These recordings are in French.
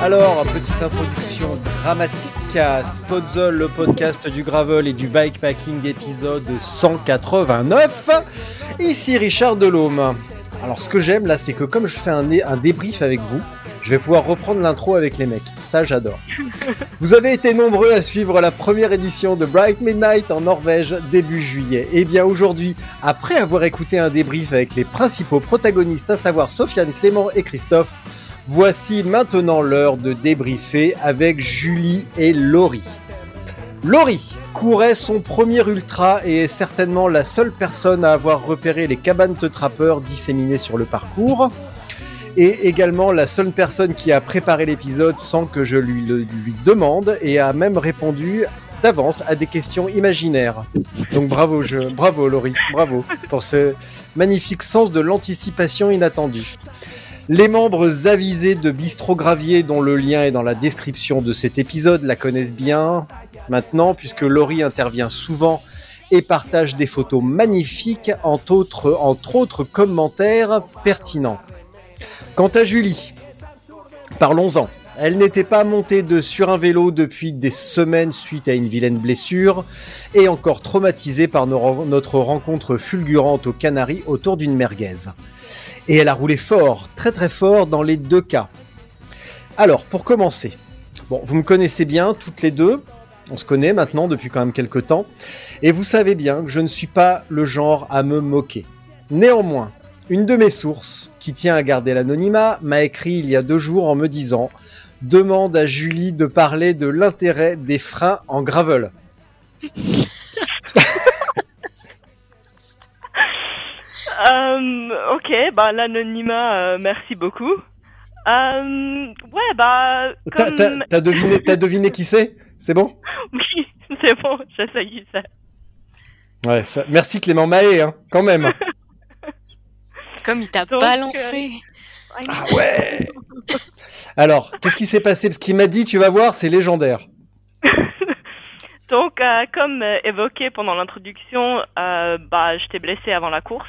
Alors, petite introduction dramatique à Spotzol, le podcast du gravel et du bikepacking épisode 189. Ici Richard Delhomme. Alors, ce que j'aime là, c'est que comme je fais un, un débrief avec vous, je vais pouvoir reprendre l'intro avec les mecs. Ça, j'adore. Vous avez été nombreux à suivre la première édition de Bright Midnight en Norvège début juillet. Et bien aujourd'hui, après avoir écouté un débrief avec les principaux protagonistes, à savoir Sofiane, Clément et Christophe, Voici maintenant l'heure de débriefer avec Julie et Laurie. Laurie courait son premier ultra et est certainement la seule personne à avoir repéré les cabanes de trappeurs disséminées sur le parcours. Et également la seule personne qui a préparé l'épisode sans que je lui le demande et a même répondu d'avance à des questions imaginaires. Donc bravo, je, bravo Laurie, bravo pour ce magnifique sens de l'anticipation inattendue. Les membres avisés de Bistro Gravier, dont le lien est dans la description de cet épisode, la connaissent bien maintenant, puisque Laurie intervient souvent et partage des photos magnifiques, entre autres, entre autres commentaires pertinents. Quant à Julie, parlons-en. Elle n'était pas montée de sur un vélo depuis des semaines suite à une vilaine blessure et encore traumatisée par notre rencontre fulgurante aux Canaries autour d'une merguez. Et elle a roulé fort, très très fort dans les deux cas. Alors, pour commencer, bon, vous me connaissez bien toutes les deux, on se connaît maintenant depuis quand même quelques temps, et vous savez bien que je ne suis pas le genre à me moquer. Néanmoins, une de mes sources, qui tient à garder l'anonymat, m'a écrit il y a deux jours en me disant Demande à Julie de parler de l'intérêt des freins en gravel. Euh, ok, bah l'anonymat, euh, merci beaucoup. Euh, ouais, bah T'as comme... t'as- t'as deviné, t'as deviné qui c'est? C'est bon? Oui, c'est bon, je sais qui c'est. Ouais, ça- merci Clément Mahé, hein, quand même. Comme il t'a Donc, balancé. Ah ouais Alors, qu'est-ce qui s'est passé? Parce qu'il m'a dit, tu vas voir, c'est légendaire. Donc, euh, comme euh, évoqué pendant l'introduction, euh, bah j'étais blessée avant la course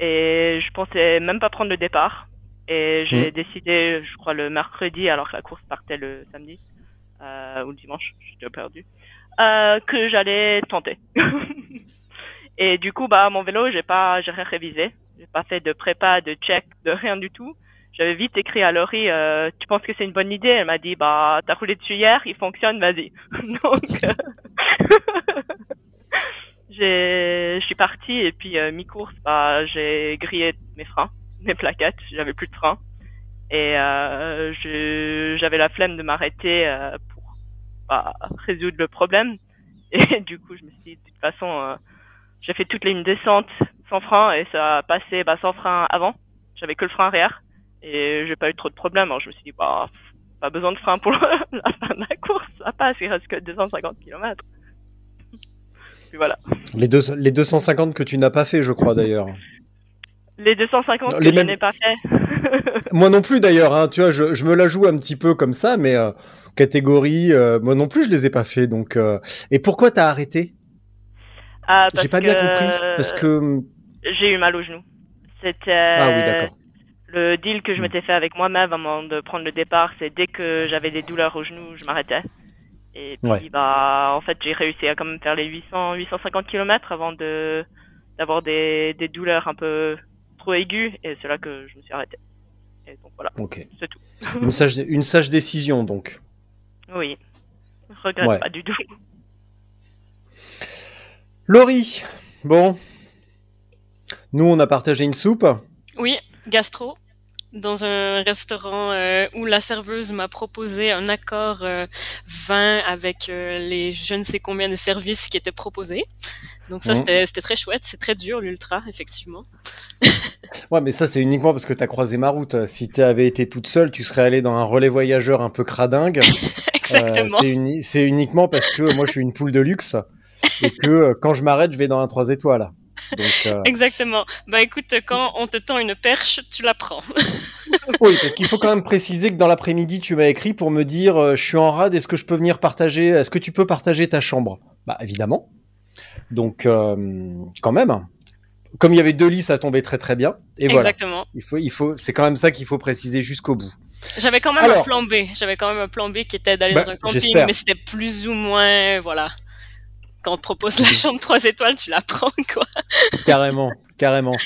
et je pensais même pas prendre le départ. Et j'ai Mhm. décidé, je crois le mercredi, alors que la course partait le samedi ou le dimanche, j'étais perdu, que j'allais tenter. et du coup, bah mon vélo, j'ai pas, j'ai rien révisé, j'ai pas fait de prépa, de check, de rien du tout. J'avais vite écrit à Laurie, euh, tu penses que c'est une bonne idée? Elle m'a dit, bah t'as roulé dessus hier, il fonctionne, vas-y. Donc, euh, je suis partie et puis euh, mi-course, bah j'ai grillé mes freins, mes plaquettes, j'avais plus de freins. Et j'avais la flemme de m'arrêter pour bah, résoudre le problème. Et du coup je me suis dit de toute façon j'ai fait toute une descente sans frein et ça a passé bah, sans frein avant, j'avais que le frein arrière et j'ai pas eu trop de problèmes. Alors je me suis dit bah pas besoin de frein pour la fin de la course, ça passe, il reste que 250 km. Puis voilà. Les, deux, les 250 que tu n'as pas fait, je crois d'ailleurs. Les 250 Non, que les je mêmes- n'ai pas fait. Moi non plus d'ailleurs, hein, tu vois, je, je me la joue un petit peu comme ça, mais euh, catégorie, euh, moi non plus je les ai pas fait. Donc, euh, et pourquoi t'as arrêté? Ah, J'ai pas bien compris. Parce que j'ai eu mal au genou. C'était ah oui, d'accord. Le deal que je Hmm. m'étais fait avec moi-même avant de prendre le départ, c'est dès que j'avais des douleurs au genou, je m'arrêtais. Et puis, Ouais. bah, en fait, j'ai réussi à quand même faire les 800, 850 km avant de d'avoir des, des douleurs un peu trop aiguës, et c'est là que je me suis arrêté. Et donc voilà, Ok. c'est tout. Une sage, une sage décision donc. Oui, je regrette Ouais. pas du tout. Laurie, bon. Nous, on a partagé une soupe. Oui, gastro. Dans un restaurant euh, où la serveuse m'a proposé un accord euh, vin avec euh, les je ne sais combien de services qui étaient proposés. Donc ça, Mhm. c'était très chouette. C'est très dur, l'ultra, effectivement. Ouais, mais ça, c'est uniquement parce que tu as croisé ma route. Si tu avais été toute seule, tu serais allée dans un relais voyageur un peu cradingue. Exactement. c'est uni- c'est uniquement parce que moi, je suis une poule de luxe et que quand je m'arrête, je vais dans un 3 étoiles. Donc, euh, Exactement. Bah écoute, quand on te tend une perche, tu la prends. oui, parce qu'il faut quand même préciser que dans l'après-midi, tu m'as écrit pour me dire euh, Je suis en rade, est-ce que je peux venir partager Est-ce que tu peux partager ta chambre? Bah, évidemment. Donc, euh, quand même. Comme il y avait deux lits, ça tombait très très bien. Et voilà. Exactement. Il faut, il faut, c'est quand même ça qu'il faut préciser jusqu'au bout. J'avais quand même Alors. un plan B. J'avais quand même un plan B qui était d'aller Bah, dans un camping, mais c'était plus ou moins, voilà. Quand on te propose la chambre 3 étoiles, tu la prends, quoi. Carrément, carrément.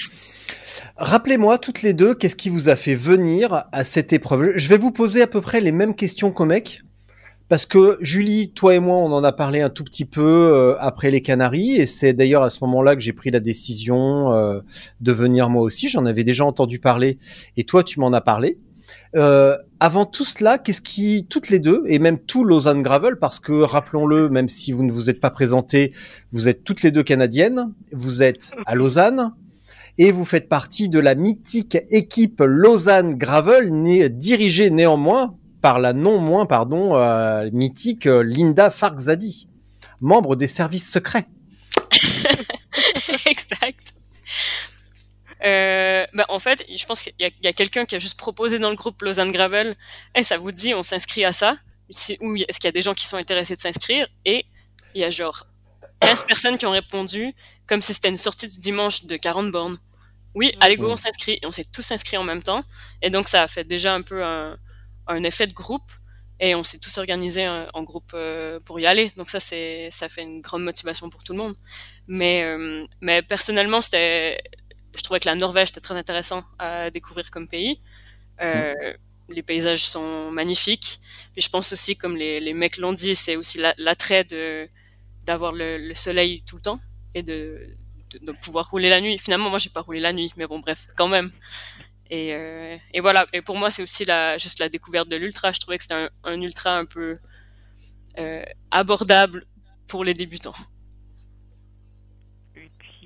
Rappelez-moi toutes les deux, qu'est-ce qui vous a fait venir à cette épreuve? Je vais vous poser à peu près les mêmes questions qu'au mec. Parce que Julie, toi et moi, on en a parlé un tout petit peu euh, après les Canaries, et c'est d'ailleurs à ce moment-là que j'ai pris la décision euh, de venir moi aussi. J'en avais déjà entendu parler, et toi, tu m'en as parlé. Euh, avant tout cela, qu'est-ce qui, toutes les deux, et même tout Lausanne Gravel, parce que rappelons-le, même si vous ne vous êtes pas présenté, vous êtes toutes les deux canadiennes, vous êtes à Lausanne, et vous faites partie de la mythique équipe Lausanne Gravel, né- dirigée néanmoins par la non moins pardon euh, mythique Linda Farczadi, membre des services secrets. exact. Euh, bah, en fait, je pense qu'il y a, quelqu'un qui a juste proposé dans le groupe Lausanne Gravel, et ça vous dit, on s'inscrit à ça, Si- ou est-ce qu'il y a des gens qui sont intéressés de s'inscrire, et il y a genre 15 personnes qui ont répondu, comme si c'était une sortie du dimanche de 40 bornes. Oui, allez go, on s'inscrit, et on s'est tous inscrits en même temps, et donc ça a fait déjà un peu un, un effet de groupe, et on s'est tous organisés en, en groupe euh, pour y aller, donc ça c'est ça fait une grande motivation pour tout le monde. Mais, euh, mais personnellement, c'était, je trouvais que la Norvège était très intéressant à découvrir comme pays. Euh, Les paysages sont magnifiques. Puis je pense aussi, comme les, les mecs l'ont dit, c'est aussi la- l'attrait de d'avoir le, le soleil tout le temps et de, de, de pouvoir rouler la nuit. Finalement, moi, j'ai pas roulé la nuit, mais bon, bref, quand même. Et, euh, et voilà. Et pour moi, c'est aussi la, juste la découverte de l'ultra. Je trouvais que c'était un, un ultra un peu euh, abordable pour les débutants.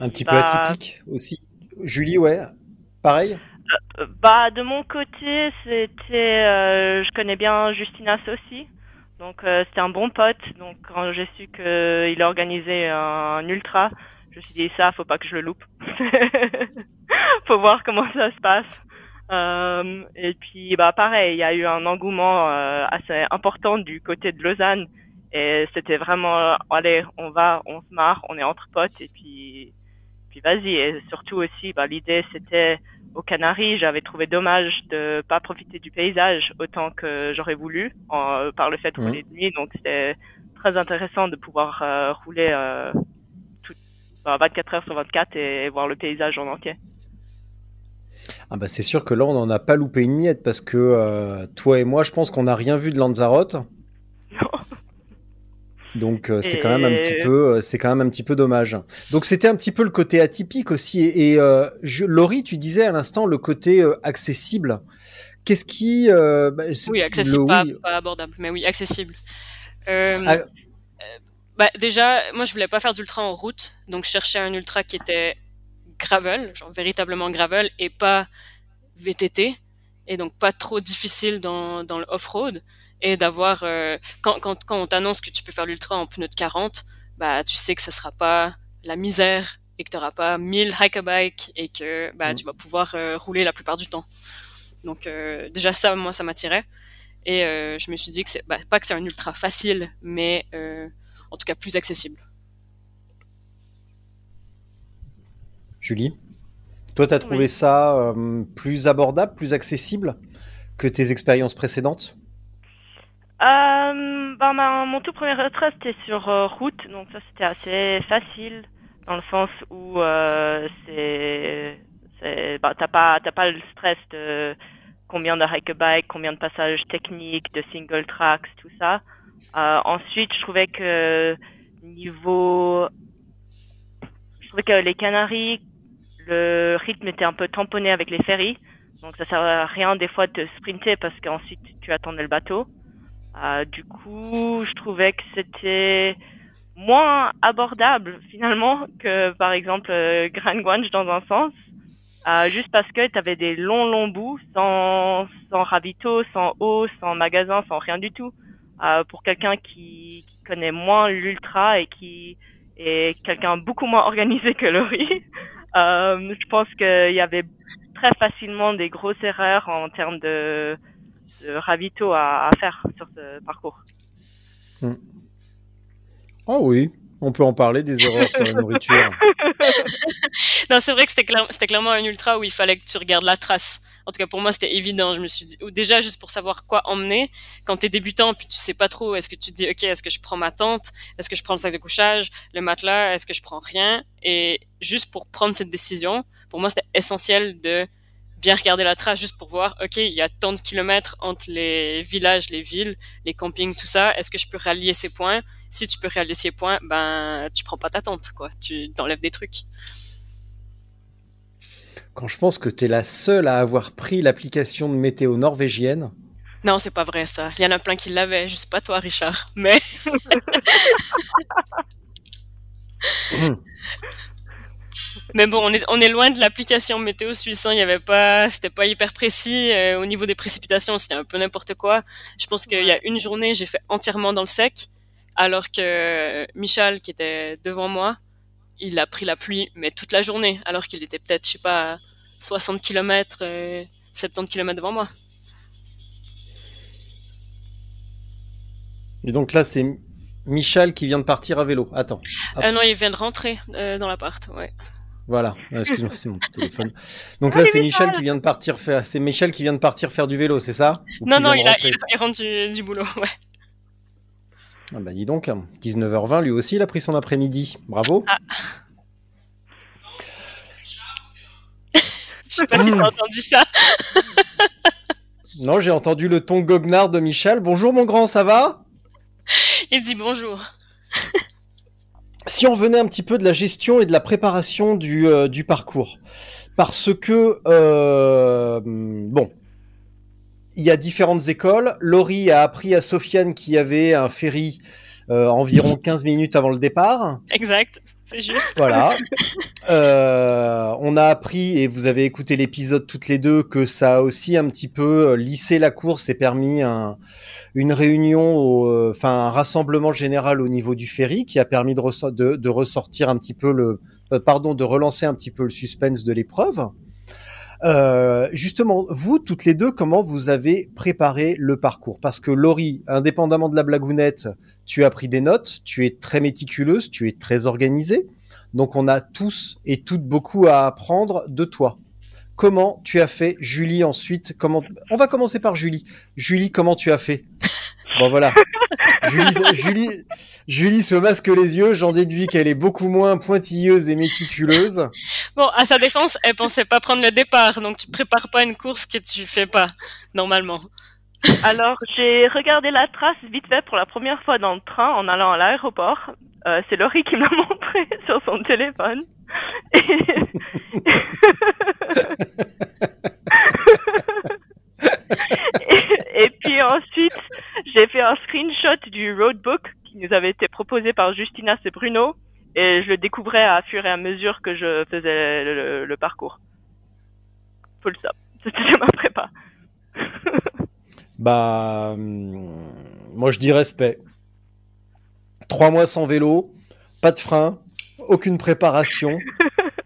Un petit peu bah, atypique aussi. Julie, ouais, pareil. Euh, Bah, de mon côté, c'était, euh, je connais bien Justinas aussi. Donc, euh, c'était un bon pote. Donc, quand j'ai su qu'il organisait un, ultra, je me suis dit, ça, faut pas que je le loupe. faut voir comment ça se passe. Et puis, bah, pareil, il y a eu un engouement assez important du côté de Lausanne. Et c'était vraiment, allez, on va, on se marre, on est entre potes. Et puis, vas-y. Et surtout aussi, bah, l'idée, c'était aux Canaries, j'avais trouvé dommage de pas profiter du paysage autant que j'aurais voulu en- par le fait de Mhm. rouler de nuit. Donc c'était très intéressant de pouvoir euh, rouler euh, tout, bah, 24 heures sur 24 et, voir le paysage en entier. Ah bah c'est sûr que là on n'en a pas loupé une miette parce que euh, toi et moi je pense qu'on n'a rien vu de Lanzarote. Donc euh, c'est quand même un Et- petit peu, euh, c'est quand même un petit peu dommage. Donc c'était un petit peu le côté atypique aussi. Et, et, euh, je- Laurie, tu disais à l'instant le côté euh, accessible. Qu'est-ce qui, euh, bah, Oui, accessible, le- pas, oui. pas abordable, mais oui, accessible. Euh, Ah. euh, bah, déjà, moi, je voulais pas faire d'ultra en route, donc je cherchais un ultra qui était gravel, genre véritablement gravel, et pas VTT, et donc pas trop difficile dans, dans le off-road, et d'avoir, euh, quand, quand, quand on t'annonce que tu peux faire l'ultra en pneu de 40, bah, tu sais que ce sera pas la misère, et que tu n'auras pas 1000 hike-a-bike, et que bah, Mm. tu vas pouvoir euh, rouler la plupart du temps. Donc euh, déjà ça, moi, ça m'attirait. Et euh, je me suis dit que c'est bah, pas que c'est un ultra facile, mais euh, en tout cas plus accessible. Julie, toi t'as trouvé Oui. ça euh, plus abordable, plus accessible que tes expériences précédentes? Euh, ben, ma- mon tout premier retrait c'était sur euh, route, donc ça c'était assez facile dans le sens où euh, c'est, c'est, bah, t'as pas, t'as pas le stress de combien de hike bike, combien de passages techniques, de single tracks, tout ça. Euh, ensuite, je trouvais que niveau, je trouvais que les Canaries, le rythme était un peu tamponné avec les ferries, donc ça sert à rien des fois de sprinter parce qu'ensuite tu attendais le bateau. Euh, du coup, je trouvais que c'était moins abordable finalement que par exemple euh, Grand Guanche dans un sens, euh, juste parce que tu avais des longs longs bouts sans sans ravito, sans eau, sans magasin, sans rien du tout. Pour quelqu'un qui, qui connaît moins l'ultra et qui est quelqu'un beaucoup moins organisé que Laurie, je pense qu'il y avait très facilement des grosses erreurs en termes de, de ravito à, à faire sur ce parcours. Oh oui, on peut en parler des erreurs sur la nourriture. Non, c'est vrai que c'était clair- c'était clairement un ultra où il fallait que tu regardes la trace. En tout cas, pour moi, c'était évident. Je me suis dit, ou déjà juste pour savoir quoi emmener. Quand t'es débutant, puis tu sais pas trop, est-ce que tu te dis, ok, est-ce que je prends ma tente, est-ce que je prends le sac de couchage, le matelas, est-ce que je prends rien? Et juste pour prendre cette décision, pour moi, c'était essentiel de bien regarder la trace, juste pour voir, ok, il y a tant de kilomètres entre les villages, les villes, les campings, tout ça. Est-ce que je peux rallier ces points? Si tu peux rallier ces points, ben, tu prends pas ta tente, quoi. Tu t'enlèves des trucs. Quand je pense que tu es la seule à avoir pris l'application de météo norvégienne, Non, c'est pas vrai ça. Il y en a plein qui l'avaient, juste pas toi, Richard. Mais mais bon, on est on est loin de l'application météo suisse. hein. Il y avait pas, c'était pas hyper précis Euh, au niveau des précipitations. C'était un peu n'importe quoi. Je pense qu'il y a une journée, j'ai fait entièrement dans le sec, alors que Michel, qui était devant moi, il a pris la pluie, mais toute la journée, alors qu'il était peut-être, je sais pas, à 60 km, 70 km devant moi. et donc là c'est Michel qui vient de partir à vélo. Attends. Ah non, il vient de rentrer euh, dans l'appart, ouais. voilà, Euh, excuse-moi, c'est mon petit téléphone. Donc là c'est Michel qui vient de partir faire, c'est Michel qui vient de partir faire du vélo, c'est ça? Ou Non, non, il, a, rentre du, du boulot, ouais. Ah bah dis donc, 19h20, lui aussi il a pris son après-midi. Bravo. Ah. Je sais pas si t'as entendu ça. Non, j'ai entendu le ton goguenard de Michel. Bonjour mon grand, ça va? Il dit bonjour. Si on venait un petit peu de la gestion et de la préparation du, euh, parcours, parce que, euh, bon, il y a différentes écoles. Laurie a appris à Sofiane qu'il y avait un ferry euh, environ 15 minutes avant le départ. Exact, c'est juste. Voilà. Euh, on a appris, et vous avez écouté l'épisode toutes les deux, que ça a aussi un petit peu euh, lissé la course et permis un, une réunion, au, euh, enfin un rassemblement général au niveau du ferry qui a permis de, ressor- de, de ressortir un petit peu le, euh, pardon, de relancer un petit peu le suspense de l'épreuve. Euh, justement, vous toutes les deux, comment vous avez préparé le parcours? Parce que Laurie, indépendamment de la blagounette, tu as pris des notes, tu es très méticuleuse, tu es très organisée. Donc on a tous et toutes beaucoup à apprendre de toi. Comment tu as fait, Julie ensuite Comment On va commencer par Julie. Julie, comment tu as fait? Bon voilà. Julie, Julie, Julie se masque les yeux. J'en déduis qu'elle est beaucoup moins pointilleuse et méticuleuse. Bon, à sa défense, elle pensait pas prendre le départ, donc tu prépares pas une course que tu fais pas, normalement. Alors, j'ai regardé la trace vite fait pour la première fois dans le train en allant à l'aéroport. Euh, c'est Laurie qui m'a montré sur son téléphone. Et, et puis ensuite, j'ai fait un screenshot du roadbook qui nous avait été proposé par Justinas et Bruno. Et je le découvrais à fur et à mesure que je faisais le, le- le parcours. Full stop. C'était ma prépa. Bah, moi je dis respect. Trois mois sans vélo, pas de frein, aucune préparation.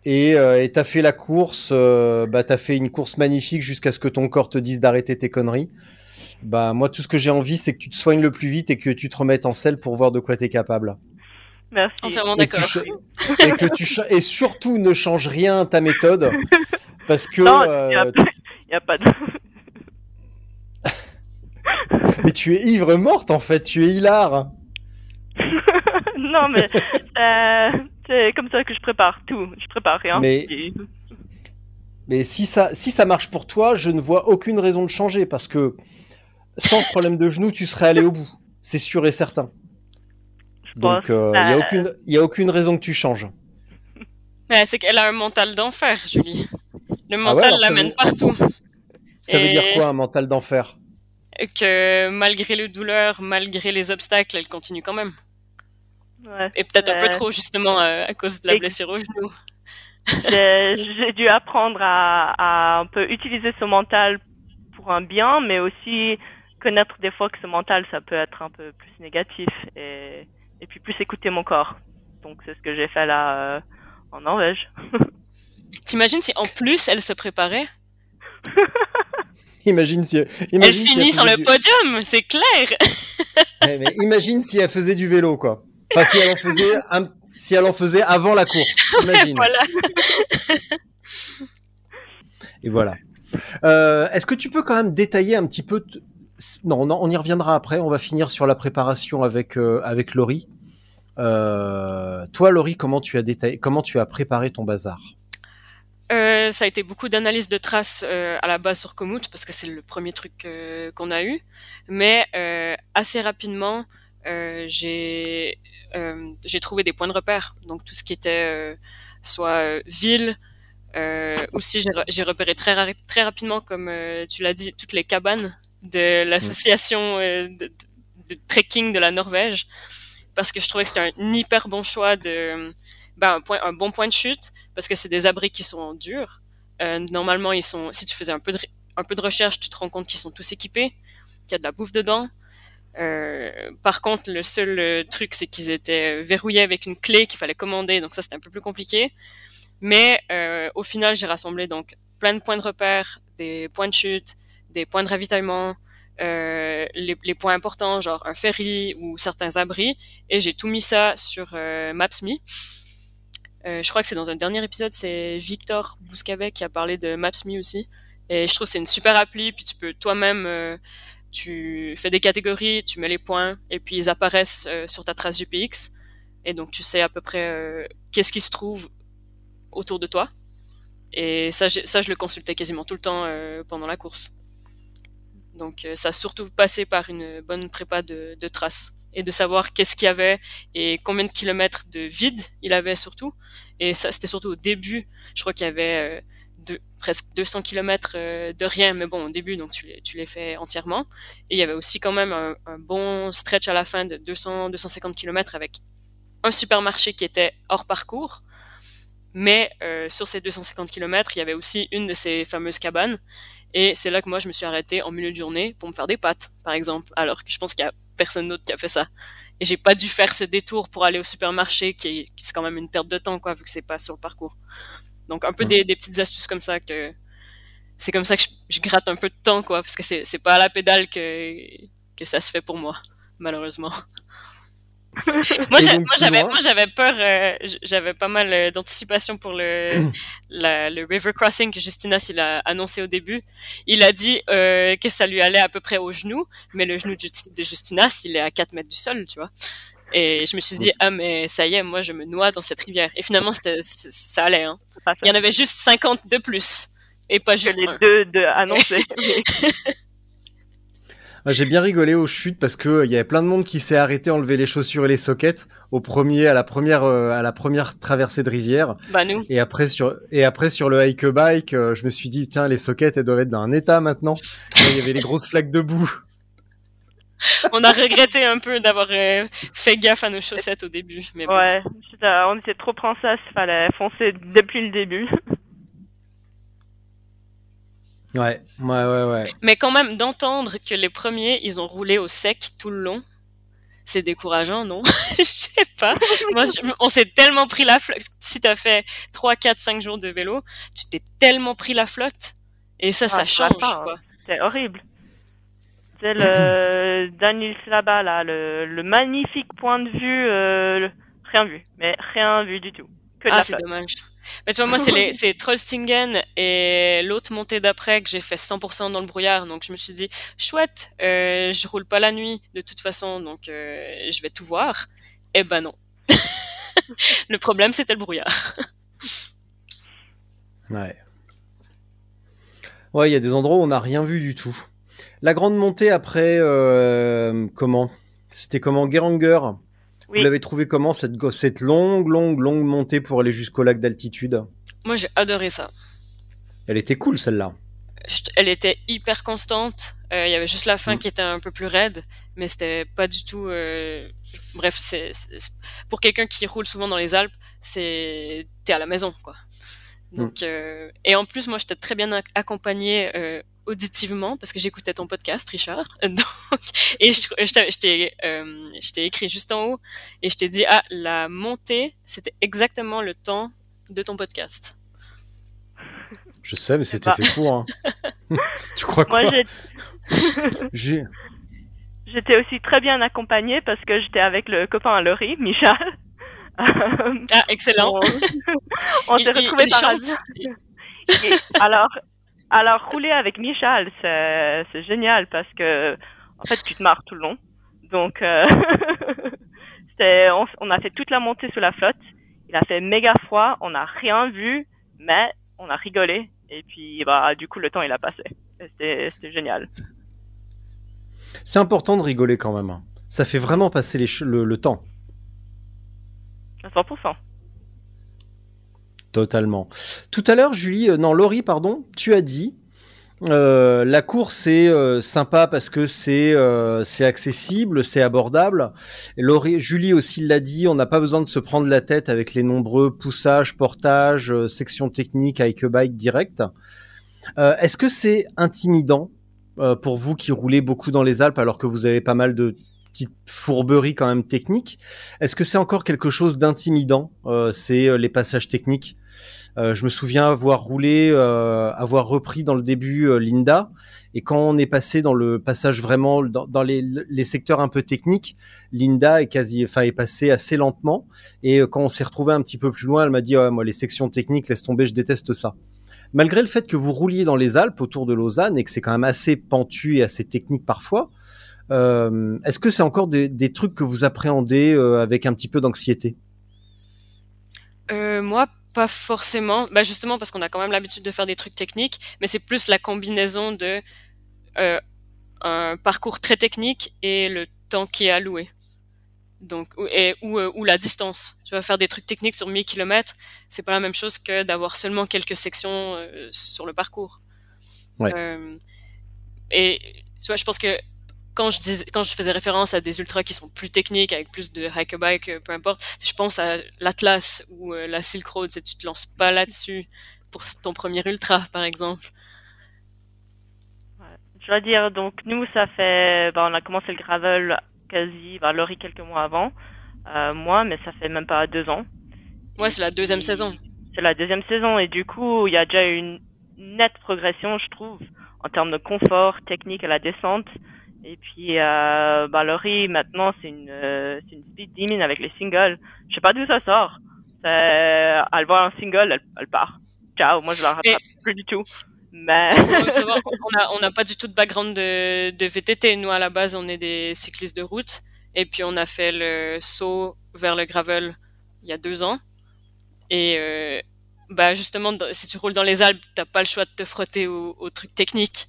Et euh, et t'as fait la course, euh, bah t'as fait une course magnifique jusqu'à ce que ton corps te dise d'arrêter tes conneries. Bah moi tout ce que j'ai envie c'est que tu te soignes le plus vite et que tu te remettes en selle pour voir de quoi t'es capable. Merci. Entièrement Et, que tu d'accord. et que tu et surtout ne change rien à ta méthode parce que Non, il euh, n'y a, y a pas de... Mais tu es ivre morte en fait, tu es hilar. non, mais euh, c'est comme ça que je prépare tout. Je prépare rien. Mais- Mais si ça, si ça marche pour toi, je ne vois aucune raison de changer parce que sans problème de genou, tu serais allé au bout. C'est sûr et certain. Je. Donc, il n'y a, Euh, aucune, y a aucune raison que tu changes. Ouais, c'est qu'elle a un mental d'enfer, Julie. Le Ah ouais, mental l'amène veut- partout. Ça veut dire quoi un mental d'enfer? Que malgré les douleurs, malgré les obstacles, elle continue quand même. ouais. Et peut-être un peu Euh, trop, justement, euh, à cause de la et- blessure au genou. J'ai j'ai dû apprendre à, à un peu utiliser ce mental pour un bien, mais aussi connaître des fois que ce mental, ça peut être un peu plus négatif et, et puis plus écouter mon corps. Donc c'est ce que j'ai fait là euh, en Norvège. T'imagines si en plus elle se préparait? Imagine si, Elle si finit sur le du- podium, c'est clair Ouais, mais imagine si elle faisait du vélo, quoi. Enfin, si elle en faisait, un- si elle en faisait avant la course. Imagine. Voilà. Et voilà. Euh, Est-ce que tu peux quand même détailler un petit peu non, on y reviendra après. On va finir sur la préparation avec euh, avec Laurie. Euh, toi, Laurie, comment tu as détaillé, comment tu as préparé ton bazar? Euh, ça a été beaucoup d'analyse de traces à la base sur Komoot parce que c'est le premier truc qu'on a eu. Mais assez rapidement, j'ai trouvé des points de repère. Donc tout ce qui était soit ville, aussi j'ai re- j'ai repéré très, très rapidement, comme tu l'as dit, toutes les cabanes de l'association euh, de, trekking de la Norvège parce que je trouvais que c'était un hyper bon choix de ben, un, point, un bon point de chute parce que c'est des abris qui sont durs. Euh, normalement, ils sont. Si tu faisais un peu de un peu de recherche, tu te rends compte qu'ils sont tous équipés, qu'il y a de la bouffe dedans. Euh, par contre, le seul euh, truc, c'est qu'ils étaient verrouillés avec une clé qu'il fallait commander, donc ça c'était un peu plus compliqué. Mais au final, j'ai rassemblé donc plein de points de repère, des points de chute, des points de ravitaillement, euh, les, points importants, genre un ferry ou certains abris, et j'ai tout mis ça sur euh, Maps.me. Euh, je crois que c'est dans un dernier épisode, c'est Victor Bouscavet qui a parlé de Maps.me aussi. Et je trouve que c'est une super appli, puis tu peux toi-même, tu fais des catégories, tu mets les points, et puis ils apparaissent sur ta trace GPX. Et donc tu sais à peu près qu'est-ce qui se trouve autour de toi. Et ça, ça je le consultais quasiment tout le temps pendant la course. Donc euh, ça a surtout passé par une bonne prépa de, traces et de savoir qu'est-ce qu'il y avait et combien de kilomètres de vide il avait surtout. Et ça, c'était surtout au début. Je crois qu'il y avait euh, presque 200 kilomètres euh, de rien, mais bon, au début, donc tu tu les fais entièrement. Et il y avait aussi quand même un, bon stretch à la fin de 200, 250 kilomètres avec un supermarché qui était hors parcours. Mais sur ces 250 kilomètres, il y avait aussi une de ces fameuses cabanes. Et c'est là que moi, je me suis arrêtée en milieu de journée pour me faire des pâtes, par exemple. Alors que je pense qu'il y a personne d'autre qui a fait ça. Et j'ai pas dû faire ce détour pour aller au supermarché, qui est, qui quand même une perte de temps, quoi, vu que c'est pas sur le parcours. Donc un peu des, des petites astuces comme ça que c'est comme ça que je, je gratte un peu de temps, quoi, parce que c'est pas à la pédale que, que ça se fait pour moi, malheureusement. moi, j'avais, moi, j'avais peur, euh, j'avais pas mal euh, d'anticipation pour le, la- le river crossing que Justinas il a annoncé au début. Il a dit euh, que ça lui allait à peu près au genou, mais le genou de Justi- de Justinas, il est à 4 mètres du sol, tu vois. Et je me suis dit, ah, mais ça y est, moi, je me noie dans cette rivière. Et finalement, c- ça allait, hein. Il y en avait juste 50 de plus. Et pas que juste les un. deux de annoncés. J'ai bien rigolé aux chutes parce que euh, il y avait plein de monde qui s'est arrêté enlever les chaussures et les sockets au premier à la première euh, à la première traversée de rivière Bah, nous. et après sur et après sur le hike bike euh, je me suis dit tiens les sockets elles doivent être dans un état maintenant il y avait les grosses flaques de boue On a regretté un peu d'avoir euh, fait gaffe à nos chaussettes au début. Mais bon. ouais, on était trop princesse, fallait foncer depuis le début. ouais ouais ouais ouais Mais quand même, d'entendre que les premiers, ils ont roulé au sec tout le long, c'est décourageant, non? Je sais pas. Moi, je- on s'est tellement pris la flotte. Si t'as fait 3, 4, 5 jours de vélo, tu t'es tellement pris la flotte. Et ça, ça Ah, ça change, pas, hein. C'est horrible. C'est le Daniel là-bas, là, le, le magnifique point de vue, euh, le- rien vu, mais rien vu du tout. Que de Ah, la c'est dommage. Mais tu vois, moi, c'est les- c'est Trollstingen et l'autre montée d'après que j'ai fait 100% dans le brouillard. Donc, je me suis dit, chouette, euh, je roule pas la nuit de toute façon, donc euh, je vais tout voir. Eh ben non. le problème, c'était le brouillard. Ouais. Ouais, il y a des endroits où on n'a rien vu du tout. La grande montée après, euh, comment? C'était comment? Geranger? Oui. Vous l'avez trouvé comment cette, cette longue, longue, longue montée pour aller jusqu'au lac d'altitude? Moi, j'ai adoré ça. Elle était cool celle-là. Elle était hyper constante. Euh, Il y avait juste la fin Mm. qui était un peu plus raide, mais c'était pas du tout. euh, Bref, c'est- pour quelqu'un qui roule souvent dans les Alpes, c'est t'es à la maison, quoi. Donc euh, et en plus, moi, j'étais très bien ac- accompagnée euh, auditivement parce que j'écoutais ton podcast, Richard. Donc et je, je t'ai- je t'ai euh, je t'ai écrit juste en haut et je t'ai dit ah la montée, c'était exactement le temps de ton podcast. Je sais, mais c'était pas. fait pour. hein. tu crois quoi? Moi, j'ai- J'ai- j'étais aussi très bien accompagnée parce que j'étais avec le copain à Laurie, Michel. Ah excellent. on s'est retrouvés par hasard. Alors, alors rouler avec Michel, c'est c'est génial parce que en fait tu te marres tout le long. Donc euh, c'est on, on a fait toute la montée sous la flotte. Il a fait méga froid, on n'a rien vu, mais on a rigolé et puis bah du coup le temps il a passé. C'était c'était génial. C'est important de rigoler quand même. hein. Ça fait vraiment passer les che- le, le temps. À 100%. Totalement. Tout à l'heure, Julie, euh, non, Laurie, pardon, tu as dit euh, la course est euh, sympa parce que c'est accessible, c'est abordable. Laurie, Julie aussi l'a dit, on n'a pas besoin de se prendre la tête avec les nombreux poussages, portages, sections techniques avec bike direct. Est-ce que c'est intimidant pour vous qui roulez beaucoup dans les Alpes alors que vous avez pas mal de petites fourberies quand même techniques Est-ce que c'est encore quelque chose d'intimidant euh, C'est euh, les passages techniques? Euh, je me souviens avoir roulé, euh, avoir repris dans le début euh, Linda, et quand on est passé dans le passage vraiment dans, les, les secteurs un peu techniques, Linda est quasi, enfin est passée assez lentement, et quand on s'est retrouvé un petit peu plus loin, elle m'a dit ouais, moi les sections techniques laisse tomber, je déteste ça. Malgré le fait que vous rouliez dans les Alpes autour de Lausanne et que c'est quand même assez pentu et assez technique parfois, euh, est-ce que c'est encore des, des trucs que vous appréhendez euh, avec un petit peu d'anxiété? Euh, moi, pas forcément. Bah justement parce qu'on a quand même l'habitude de faire des trucs techniques, mais c'est plus la combinaison de euh, un parcours très technique et le temps qui est alloué. Donc ou, et, ou, euh, ou la distance. Tu vas faire des trucs techniques sur 1000 km, c'est pas la même chose que d'avoir seulement quelques sections euh, sur le parcours. Ouais. Et tu vois, je pense que quand je dis, quand je faisais référence à des ultras qui sont plus techniques, avec plus de hike bike, euh, peu importe, je pense à l'Atlas ou euh, la Silk Road, c'est tu te lances pas là-dessus pour ton premier ultra, par exemple. Je dois dire, donc nous, ça fait, bah, on a commencé le gravel quasi, bah, Laurie quelques mois avant, euh, moi, mais ça fait même pas deux ans. Ouais, c'est la deuxième Et- saison. C'est la deuxième saison et du coup, il y a déjà une nette progression, je trouve, en termes de confort technique à la descente. Et puis, euh, bah, Laurie, maintenant, c'est une, euh, c'est une speed demon avec les singles. Je sais pas d'où ça sort. C'est- Elle voit un single, elle, elle part. Ciao, moi je la rattrape plus du tout. Mais Faut même savoir, on a- on n'a pas du tout de background de, de VTT. Nous, à la base, on est des cyclistes de route. Et puis, on a fait le saut vers le gravel il y a deux ans. Et euh, bah, justement, si tu roules dans les Alpes, t'as pas le choix de te frotter aux, aux trucs techniques.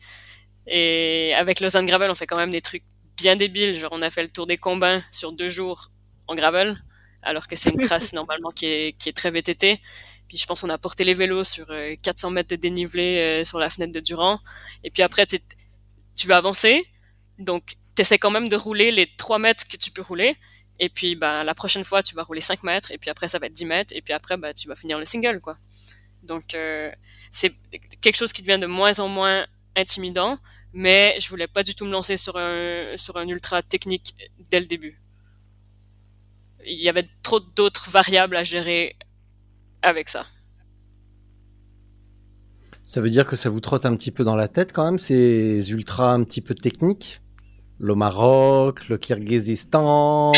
Et avec Lausanne Gravel, on fait quand même des trucs bien débiles. Genre, on a fait le tour des combins sur deux jours en gravel, alors que c'est une trace normalement qui est, qui est très VTT. Puis je pense qu'on a porté les vélos sur euh, 400 mètres de dénivelé euh, sur la fenêtre de Durand. Et puis après, tu tu vas avancer. Donc, tu essaies quand même de rouler les 3 mètres que tu peux rouler. Et puis, bah, la prochaine fois, tu vas rouler 5 mètres. Et puis après, ça va être 10 mètres. Et puis après, bah, tu vas finir le single, quoi. Donc, euh, c'est quelque chose qui devient de moins en moins intimidant. Mais je voulais pas du tout me lancer sur un, sur un ultra technique dès le début. Il y avait trop d'autres variables à gérer avec ça. Ça veut dire que ça vous trotte un petit peu dans la tête quand même, ces ultras un petit peu techniques? Le Maroc, le Kirghizistan.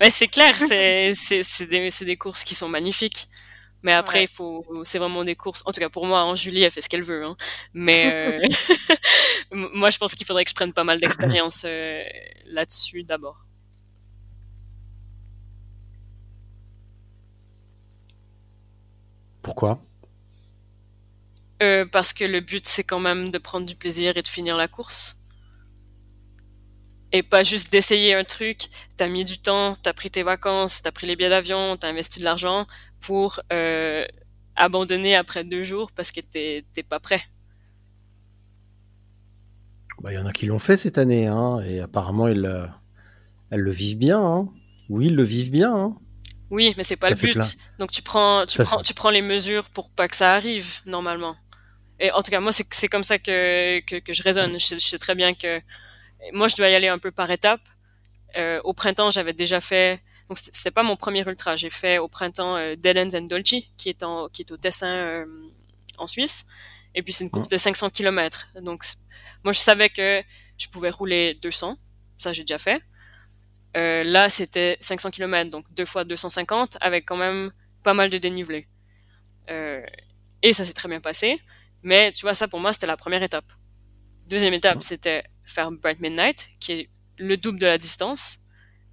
Ouais, c'est clair, des, c'est des courses qui sont magnifiques. Mais après, il faut, c'est vraiment des courses. En tout cas, pour moi, en Julie, elle fait ce qu'elle veut. Hein. Mais euh, moi, je pense qu'il faudrait que je prenne pas mal d'expérience euh, là-dessus d'abord. Pourquoi? Euh, Parce que le but, c'est quand même de prendre du plaisir et de finir la course. Et pas juste d'essayer un truc, t'as mis du temps, t'as pris tes vacances, t'as pris les billets d'avion, t'as investi de l'argent pour euh, abandonner après deux jours parce que t'es pas prêt. Bah, il y en a qui l'ont fait cette année, hein, et apparemment ils, elles le vivent bien. Hein. Oui, ils le vivent bien. Hein. Oui, mais c'est pas le but. Donc tu prends, tu prends, tu prends les mesures pour pas que ça arrive normalement. Et en tout cas, moi, c'est comme ça que, que, je raisonne. Je sais, très bien que moi, je dois y aller un peu par étapes. Euh, au printemps, j'avais déjà fait. Donc, c'est pas mon premier ultra. J'ai fait au printemps euh, and Dolce, qui est en, qui est au Tessin euh, en Suisse. Et puis, c'est une course de 500 km. Donc, moi, je savais que je pouvais rouler 200. Ça, j'ai déjà fait. Euh, là, c'était 500 km, donc deux fois 250, avec quand même pas mal de dénivelé. Euh, et ça s'est très bien passé. Mais tu vois, ça pour moi, c'était la première étape. Deuxième étape, c'était faire Bright Midnight, qui est le double de la distance,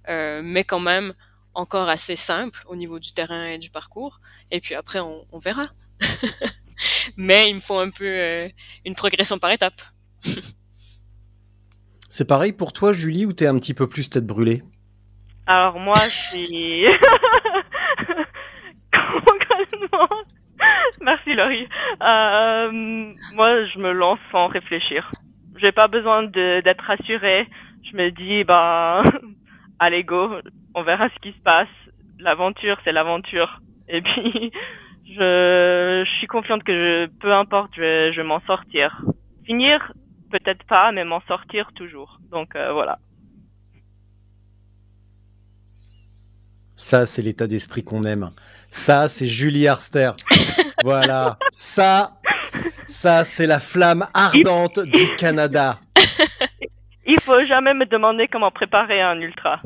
mais quand même encore assez simple au niveau du terrain et du parcours. Et puis après, on, on verra. mais il me faut un peu euh, une progression par étape. C'est pareil pour toi, Julie, ou t'es un petit peu plus tête brûlée? Alors moi, je suis... Merci Laurie. Euh, moi, je me lance sans réfléchir. J'ai pas besoin d'être rassurée. Je me dis, bah, allez go, on verra ce qui se passe. L'aventure, c'est l'aventure. Et puis, je, je, suis confiante que je, peu importe, je vais, je vais m'en sortir. Finir, peut-être pas, mais m'en sortir toujours. Donc euh, voilà. Ça, c'est l'état d'esprit qu'on aime. Ça, c'est Julie Arster. voilà. Ça, ça, c'est la flamme ardente du Canada. Il faut jamais me demander comment préparer un ultra.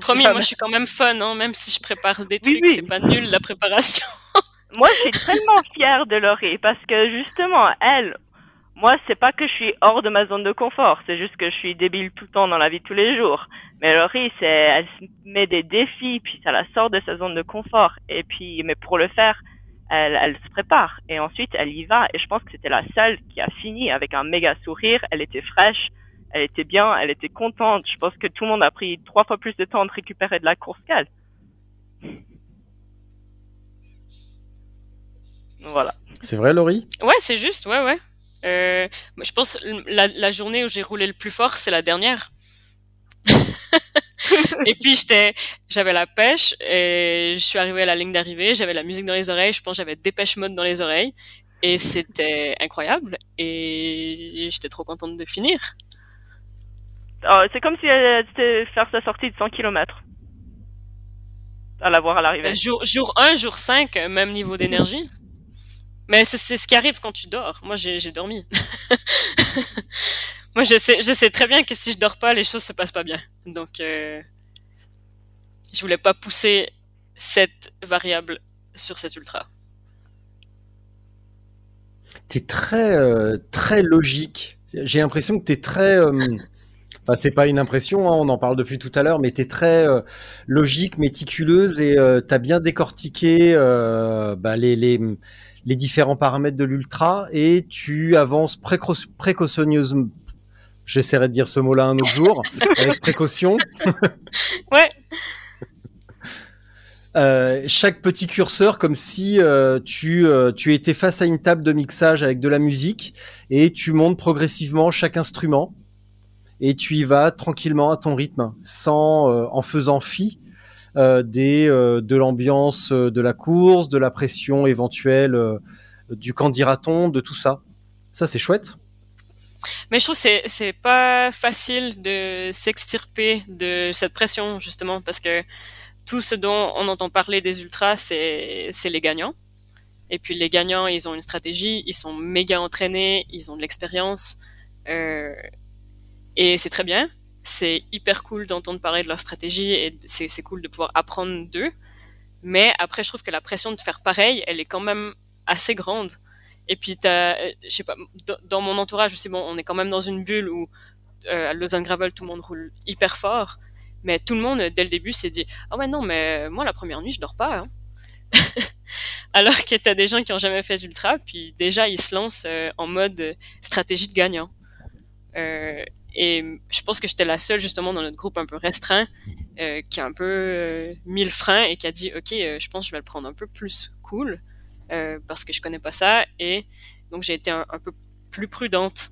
Promis, moi je suis quand même fun, hein, même si je prépare des trucs, c'est pas nul la préparation. moi je suis tellement fière de Laurie parce que justement, elle, moi, c'est pas que je suis hors de ma zone de confort, c'est juste que je suis débile tout le temps dans la vie de tous les jours. Mais Laurie, c'est, elle se met des défis, puis ça la sort de sa zone de confort. Et puis, mais pour le faire, elle, elle se prépare. Et ensuite, elle y va. Et je pense que c'était la seule qui a fini avec un méga sourire. Elle était fraîche, elle était bien, elle était contente. Je pense que tout le monde a pris trois fois plus de temps de récupérer de la course qu'elle. Voilà. C'est vrai, Laurie? Ouais, c'est juste, ouais, ouais. Euh, je pense la, la journée où j'ai roulé le plus fort, c'est la dernière. et puis j'étais, j'avais la pêche et je suis arrivée à la ligne d'arrivée, j'avais la musique dans les oreilles, je pense j'avais dépêche mode dans les oreilles et c'était incroyable et j'étais trop contente de finir. Oh, c'est comme si elle était faire sa sortie de 100 km. À la voir à l'arrivée. Jour, jour 1, jour 5, même niveau d'énergie. Mais c'est ce qui arrive quand tu dors. Moi, j'ai dormi. Moi, je sais, je sais très bien que si je dors pas, les choses se passent pas bien. Donc, euh, je voulais pas pousser cette variable sur cet ultra. Tu es très, euh, très logique. J'ai l'impression que tu es très. Euh, enfin, c'est pas une impression, hein, on en parle depuis tout à l'heure, mais tu es très euh, logique, méticuleuse et tu as bien décortiqué bah, les, les, les différents paramètres de l'ultra et tu avances précautionneusement. J'essaierai de dire ce mot-là un autre jour, avec précaution. ouais. Euh, chaque petit curseur comme si euh, tu, euh, tu étais face à une table de mixage avec de la musique et tu montes progressivement chaque instrument et tu y vas tranquillement à ton rythme sans en faisant fi euh, euh, de l'ambiance euh, de la course, de la pression éventuelle du candidaton, de tout ça. Ça, c'est chouette. Mais je trouve que c'est pas facile de s'extirper de cette pression, justement, parce que tout ce dont on entend parler des ultras, c'est les gagnants. Et puis les gagnants, ils ont une stratégie, ils sont méga entraînés, ils ont de l'expérience. Euh, et c'est très bien c'est hyper cool d'entendre parler de leur stratégie et c'est cool de pouvoir apprendre d'eux. Mais après, je trouve que la pression de faire pareil, elle est quand même assez grande. Et puis, euh, je sais pas, dans mon entourage, sais, bon, on est quand même dans une bulle où euh, à Lausanne Gravel, tout le monde roule hyper fort. Mais tout le monde, dès le début, s'est dit Ah ouais, non, mais moi, la première nuit, je dors pas. Hein. Alors que t'as des gens qui ont jamais fait d'ultra, puis déjà, ils se lancent euh, en mode stratégie de gagnant. Euh, et je pense que j'étais la seule, justement, dans notre groupe un peu restreint, euh, qui a un peu euh, mis le frein et qui a dit Ok, je pense que je vais le prendre un peu plus cool, parce que je connais pas ça. Et donc, j'ai été un, peu plus prudente.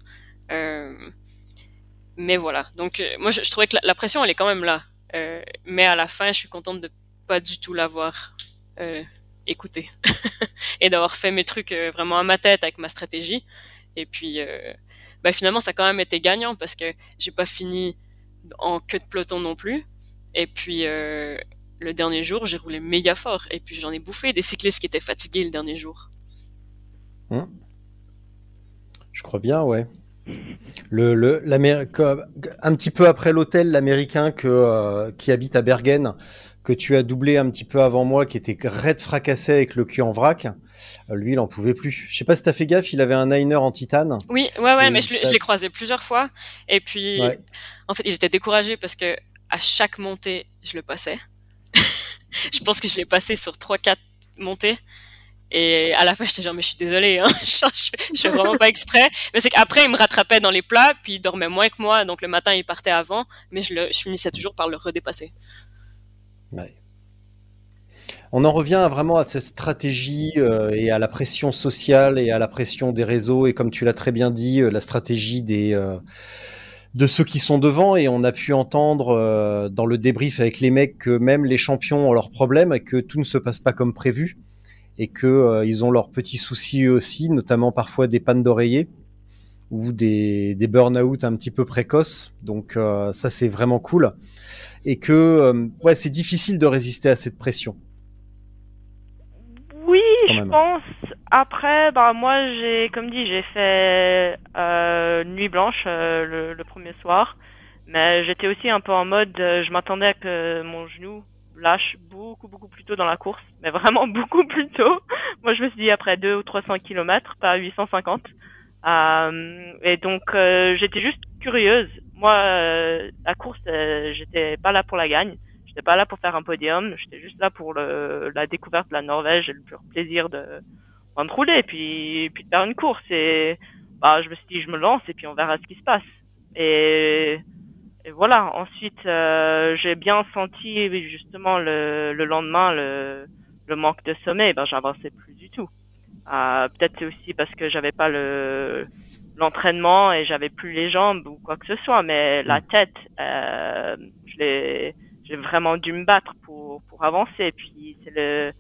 mais voilà. Donc, moi, je, trouvais que la, la, pression, elle est quand même là. mais à la fin, je suis contente de pas du tout l'avoir euh, écouté et d'avoir fait mes trucs euh, vraiment à ma tête avec ma stratégie. Et puis, euh, bah, finalement, ça a quand même été gagnant parce que j'ai pas fini en queue de peloton non plus. Et puis, euh, le dernier jour, j'ai roulé méga fort. Et puis, j'en ai bouffé des cyclistes qui étaient fatigués le dernier jour. Hum. Je crois bien, ouais. Le, le, un petit peu après l'hôtel, l'américain euh, qui habite à Bergen, que tu as doublé un petit peu avant moi, qui était raide fracassé avec le cul en vrac. Euh, lui, il en pouvait plus. Je sais pas si t'as fait gaffe, il avait un niner en titane. Oui, ouais, ouais, mais je, je l'ai croisé plusieurs fois. Et puis, ouais. en fait, il était découragé parce que à chaque montée, je le passais. je pense que je l'ai passé sur 3-4 montées. Et à la fin, j'étais genre, mais je suis désolée, hein. je, je, fais vraiment pas exprès. Mais c'est qu'après, il me rattrapait dans les plats, puis il dormait moins que moi, donc le matin, il partait avant, mais je, le, je finissais toujours par le redépasser. On en revient vraiment à cette stratégie euh, et à la pression sociale et à la pression des réseaux. Et comme tu l'as très bien dit, euh, la stratégie des euh, de ceux qui sont devant. Et on a pu entendre dans le débrief avec les mecs que même les champions ont leurs problèmes et que tout ne se passe pas comme prévu. Et que ils ont leurs petits soucis eux aussi, notamment parfois des pannes d'oreiller ou des, des burn-out un petit peu précoces. Donc euh, ça c'est vraiment cool et que euh, ouais c'est difficile de résister à cette pression. Oui, je pense. Après, bah moi j'ai, comme dit, j'ai fait euh, nuit blanche euh, le, le, premier soir, mais j'étais aussi un peu en mode, je m'attendais à que mon genou lâche beaucoup beaucoup plus tôt dans la course, mais vraiment beaucoup plus tôt. Moi je me suis dit après 2 ou 300 kilomètres, pas 850. Euh, et donc euh, j'étais juste curieuse. Moi euh, la course, j'étais pas là pour la gagne, j'étais pas là pour faire un podium, j'étais juste là pour le, la découverte de la Norvège et le pur plaisir de, de rouler et puis puis de faire une course. Et bah je me suis dit je me lance et puis on verra ce qui se passe. Et et voilà. Ensuite, euh, j'ai bien senti justement le, le lendemain le, le, manque de sommeil. Ben, j'avançais plus du tout. Euh, Peut-être c'est aussi parce que j'avais pas le l'entraînement et j'avais plus les jambes ou quoi que ce soit, mais la tête, euh, je l'ai, j'ai vraiment dû me battre pour pour avancer. Et puis c'est le,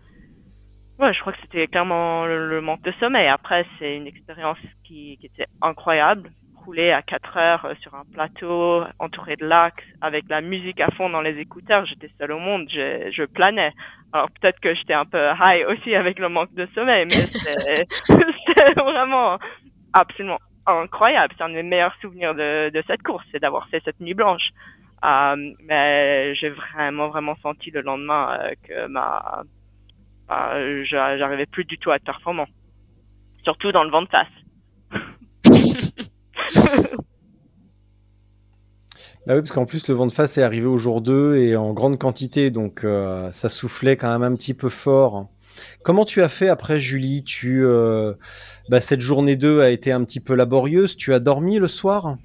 ouais, je crois que c'était clairement le, le, manque de sommeil. Après, c'est une expérience qui, qui était incroyable rouler à 4 heures euh, sur un plateau entouré de lacs avec la musique à fond dans les écouteurs. J'étais seule au monde, je, je planais. Alors peut-être que j'étais un peu high aussi avec le manque de sommeil, mais c'était vraiment absolument incroyable. C'est un des meilleurs souvenirs de, de cette course, c'est d'avoir fait cette nuit blanche. Euh, mais j'ai vraiment vraiment senti le lendemain euh, que ma euh, j'arrivais plus du tout à être performant, surtout dans le vent de face. Bah oui, parce qu'en plus, le vent de face est arrivé au jour 2 et en grande quantité, donc euh, ça soufflait quand même un petit peu fort. Comment tu as fait après, Julie? Tu, euh, bah, Cette journée 2 a été un petit peu laborieuse. Tu as dormi le soir?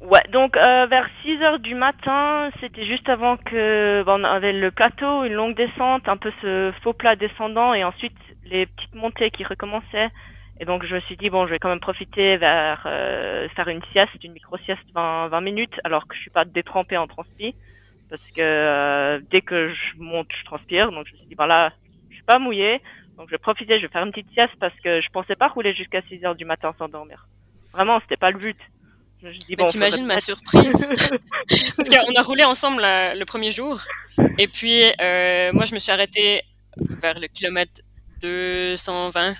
Ouais, donc euh, vers 6 heures du matin, c'était juste avant que bon, on avait le plateau, une longue descente, un peu ce faux plat descendant et ensuite les petites montées qui recommençaient. Et donc je me suis dit bon, je vais quand même profiter vers euh, faire une sieste, une micro sieste 20, 20 minutes, alors que je suis pas détrempée en transpi, parce que euh, dès que je monte, je transpire. Donc je me suis dit ben là, je suis pas mouillée, donc je vais profiter, je vais faire une petite sieste parce que je pensais pas rouler jusqu'à 6 heures du matin sans dormir. Vraiment, c'était pas le but. Dis, bon, t'imagines ma surprise Parce qu'on a roulé ensemble la, le premier jour, et puis euh, moi je me suis arrêtée vers le kilomètre 220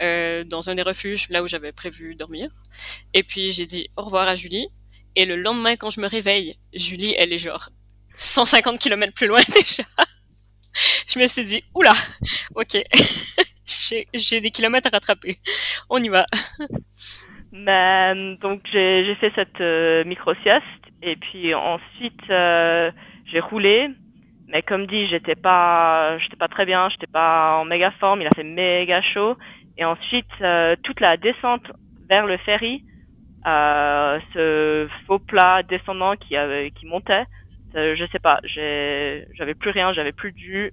euh, dans un des refuges, là où j'avais prévu dormir. Et puis j'ai dit au revoir à Julie. Et le lendemain, quand je me réveille, Julie, elle est genre 150 km plus loin déjà. je me suis dit, oula, ok, j'ai des kilomètres à rattraper. On y va. Ben, donc j'ai fait cette euh, micro sieste et puis ensuite euh, j'ai roulé. Mais comme dit, j'étais pas, j'étais pas très bien, j'étais pas en méga forme. Il a fait méga chaud. Et ensuite, euh, toute la descente vers le ferry, ce faux plat descendant qui avait, qui montait, je sais pas, j'avais plus rien, j'avais plus de.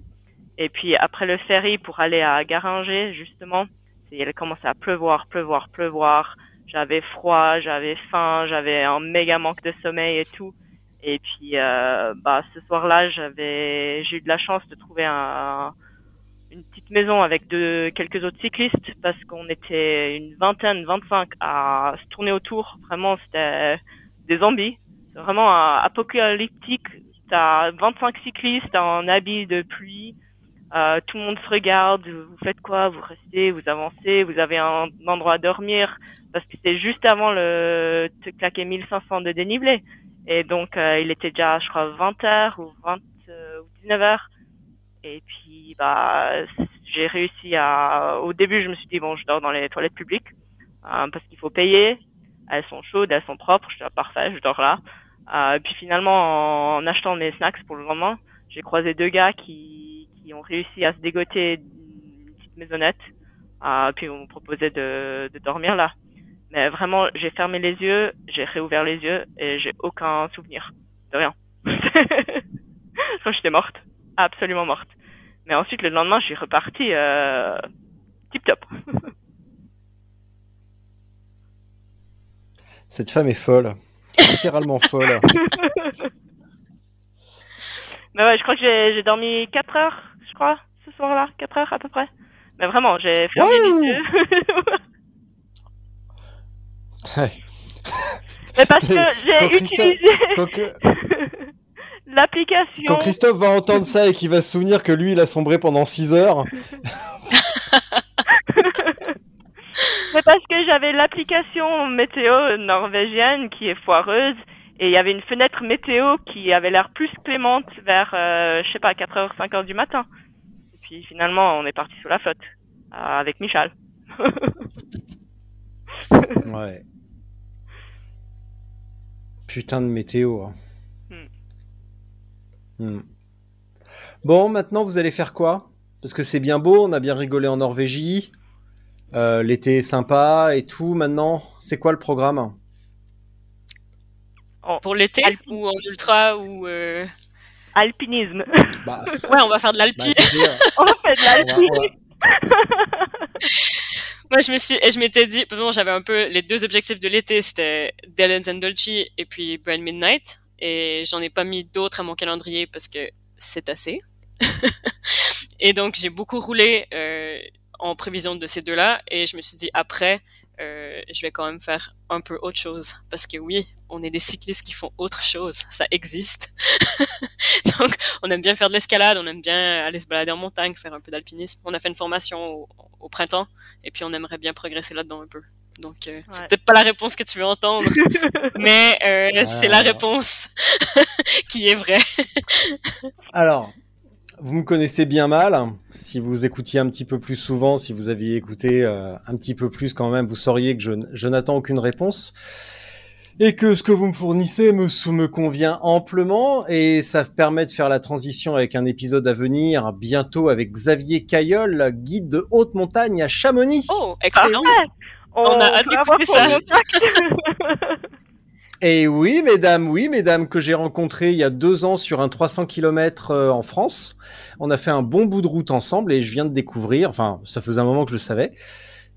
Et puis après le ferry pour aller à Garinger, justement, il a commencé à pleuvoir, pleuvoir, pleuvoir. J'avais froid, j'avais faim, j'avais un méga manque de sommeil et tout. Et puis, euh, bah, ce soir-là, j'avais, j'ai eu de la chance de trouver un, une petite maison avec quelques autres cyclistes parce qu'on était une vingtaine, 25 à se tourner autour. Vraiment, c'était des zombies. C'est vraiment apocalyptique. T'as 25 cyclistes en habits de pluie. Euh, tout le monde se regarde, vous faites quoi? Vous restez, vous avancez, vous avez un endroit à dormir? Parce que c'est juste avant le te claquer 1500 de dénivelé. Et donc euh, il était déjà, je crois, 20 h ou 20 euh, ou 19 h Et puis bah j'ai réussi à. Au début, je me suis dit bon, je dors dans les toilettes publiques parce qu'il faut payer. Elles sont chaudes, elles sont propres. Je suis parfait, je dors là. et puis finalement, en achetant mes snacks pour le lendemain, j'ai croisé deux gars qui qui ont réussi à se dégoter une petite maisonnette. Euh, puis on me proposait de, de dormir là. Mais vraiment, j'ai fermé les yeux, j'ai réouvert les yeux et j'ai aucun souvenir de rien. Quand j'étais morte, absolument morte. Mais ensuite, le lendemain, je suis repartie euh, tip top. Cette femme est folle, littéralement folle. Mais ouais, je crois que j'ai dormi 4 heures je crois, ce soir-là, 4 heures à peu près. Mais vraiment, j'ai fermé les yeux. Mais parce que j'ai utilisé l'application. Quand Christophe va entendre ça et qu'il va se souvenir que lui, il a sombré pendant 6 heures. C'est parce que j'avais l'application météo norvégienne qui est foireuse et il y avait une fenêtre météo qui avait l'air plus clémente vers, euh, je sais pas, 4h, 5h du matin puis finalement, on est parti sous la flotte euh, avec Michal. ouais. Putain de météo. Hein. Hmm. Bon, maintenant vous allez faire quoi? Parce que c'est bien beau, on a bien rigolé en Norvégie. Euh, l'été est sympa et tout. Maintenant, c'est quoi le programme? Pour l'été ou en ultra ou euh, alpinisme. Bah, ouais, on va faire de l'alpi. Bah, on fait de l'alpi. Moi, je me suis, et je m'étais dit, bon, j'avais un peu les deux objectifs de l'été, c'était Dylan's and Dolce et puis Brand Midnight, et j'en ai pas mis d'autres à mon calendrier parce que c'est assez. et donc, j'ai beaucoup roulé euh, en prévision de ces deux-là, et je me suis dit après, euh, je vais quand même faire un peu autre chose. Parce que oui, on est des cyclistes qui font autre chose. Ça existe. Donc, on aime bien faire de l'escalade, on aime bien aller se balader en montagne, faire un peu d'alpinisme. On a fait une formation au, printemps et puis on aimerait bien progresser là-dedans un peu. Donc, euh, c'est peut-être pas la réponse que tu veux entendre, mais euh, c'est la réponse qui est vraie. Alors, vous me connaissez bien mal. Si vous écoutiez un petit peu plus souvent, si vous aviez écouté euh, un petit peu plus quand même, vous sauriez que je, je n'attends aucune réponse et que ce que vous me fournissez me, me convient amplement et ça permet de faire la transition avec un épisode à venir bientôt avec Xavier Caillol, guide de haute montagne à Chamonix. Oh, excellent. On, a hâte d'écouter ça. Et oui, mesdames, oui, mesdames, que j'ai rencontré il y a deux ans sur un 300 km euh, en France. On a fait un bon bout de route ensemble et je viens de découvrir, enfin, ça faisait un moment que je le savais,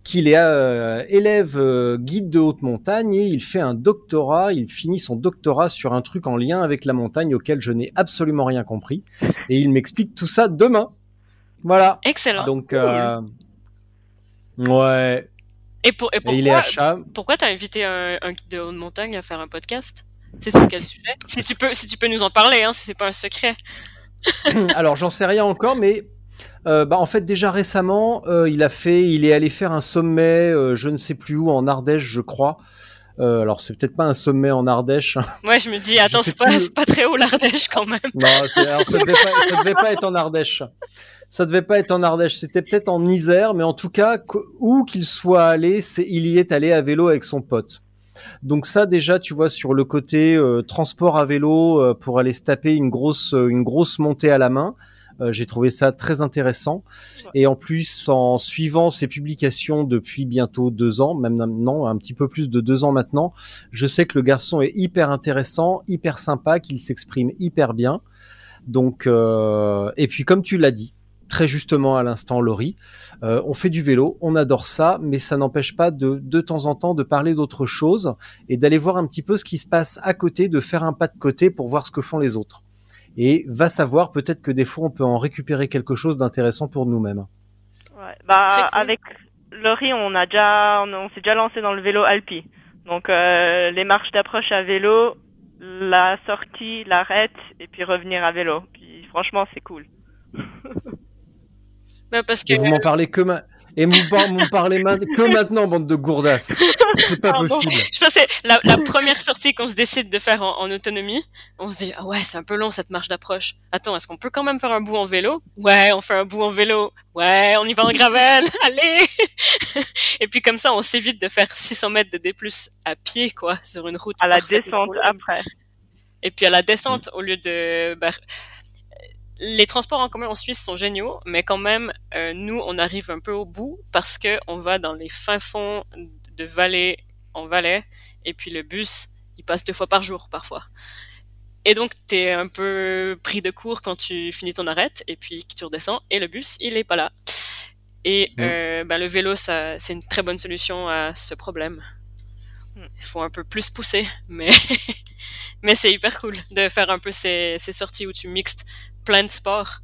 qu'il est euh, élève euh, guide de haute montagne et il fait un doctorat, il finit son doctorat sur un truc en lien avec la montagne auquel je n'ai absolument rien compris. Et il m'explique tout ça demain. Voilà. Excellent. Donc, ouais, et, pour, et pourquoi, pourquoi t'as invité un, guide de haute montagne à faire un podcast? C'est sur quel sujet? Si tu peux, si tu peux nous en parler, hein, si c'est pas un secret. Alors j'en sais rien encore, mais euh, bah, en fait déjà récemment, euh, il a fait, il est allé faire un sommet, euh, je ne sais plus où, en Ardèche, je crois. Euh, alors c'est peut-être pas un sommet en Ardèche. Ouais, je me dis, attends, c'est pas, pas très haut l'Ardèche quand même. Non, alors ça devait, pas, ça devait pas être en Ardèche. Ça devait pas être en Ardèche. C'était peut-être en Isère, mais en tout cas, où qu'il soit allé, il y est allé à vélo avec son pote. Donc ça déjà, tu vois, sur le côté euh, transport à vélo euh, pour aller se taper une grosse euh, une grosse montée à la main, euh, j'ai trouvé ça très intéressant. Et en plus, en suivant ses publications depuis bientôt deux ans, même non, un petit peu plus de deux ans maintenant, je sais que le garçon est hyper intéressant, hyper sympa, qu'il s'exprime hyper bien. Donc, euh, et puis comme tu l'as dit très justement à l'instant, Laurie, euh, on fait du vélo, on adore ça, mais ça n'empêche pas de de temps en temps de parler d'autre chose et d'aller voir un petit peu ce qui se passe à côté, de faire un pas de côté pour voir ce que font les autres. Et va savoir, peut-être que des fois on peut en récupérer quelque chose d'intéressant pour nous-mêmes. Ouais. Bah, cool. avec Laurie, on a déjà, on, on s'est déjà lancé dans le vélo Alpi. Donc, euh, les marches d'approche à vélo, la sortie, l'arrête, et puis revenir à vélo. Puis, franchement, c'est cool. Bah, parce que Et vous m'en parlez que ma... et vous par- m'en parlez ma- que maintenant, bande de gourdasses. C'est pas Pardon. possible. je pense que c'est la, la première sortie qu'on se décide de faire en, en autonomie. On se dit, ah ouais, c'est un peu long cette marche d'approche. Attends, est-ce qu'on peut quand même faire un bout en vélo? Ouais, on fait un bout en vélo. Ouais, on y va en gravel. Allez Et puis comme ça, on s'évite de faire 600 mètres de D+, à pied, quoi, sur une route. À la descente après. Et puis à la descente, au lieu de... bah, les transports en commun en Suisse sont géniaux, mais quand même, euh, nous, on arrive un peu au bout parce que on va dans les fins fonds de vallée en vallée, et puis le bus, il passe deux fois par jour parfois. Et donc, t'es un peu pris de court quand tu finis ton arrête, et puis tu redescends, et le bus, il est pas là. Et Mm. euh, ben, le vélo, ça, c'est une très bonne solution à ce problème. Mm. Il faut un peu plus pousser, mais mais c'est hyper cool de faire un peu ces, ces sorties où tu mixes plein de sports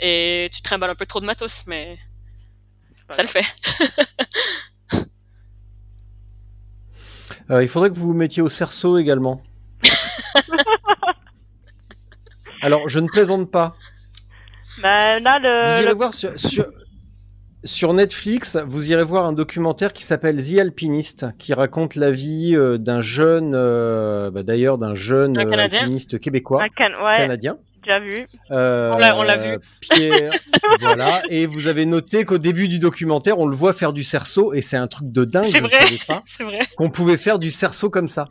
et tu trimbales un peu trop de matos, mais ça le fait. Euh, il faudrait que vous vous mettiez au cerceau également. Alors, je ne plaisante pas. Bah, là, le, Vous irez le- voir sur, sur, sur Netflix, vous irez voir un documentaire qui s'appelle The Alpinist, qui raconte la vie euh, d'un jeune, euh, bah, d'ailleurs d'un jeune Un Canadien alpiniste québécois, un can- ouais, canadien. Déjà vu. Euh, On l'a- on l'a vu. Pierre, voilà. Et vous avez noté qu'au début du documentaire, on le voit faire du cerceau, et c'est un truc de dingue. C'est vrai. C'est qu'on pouvait faire du cerceau comme ça.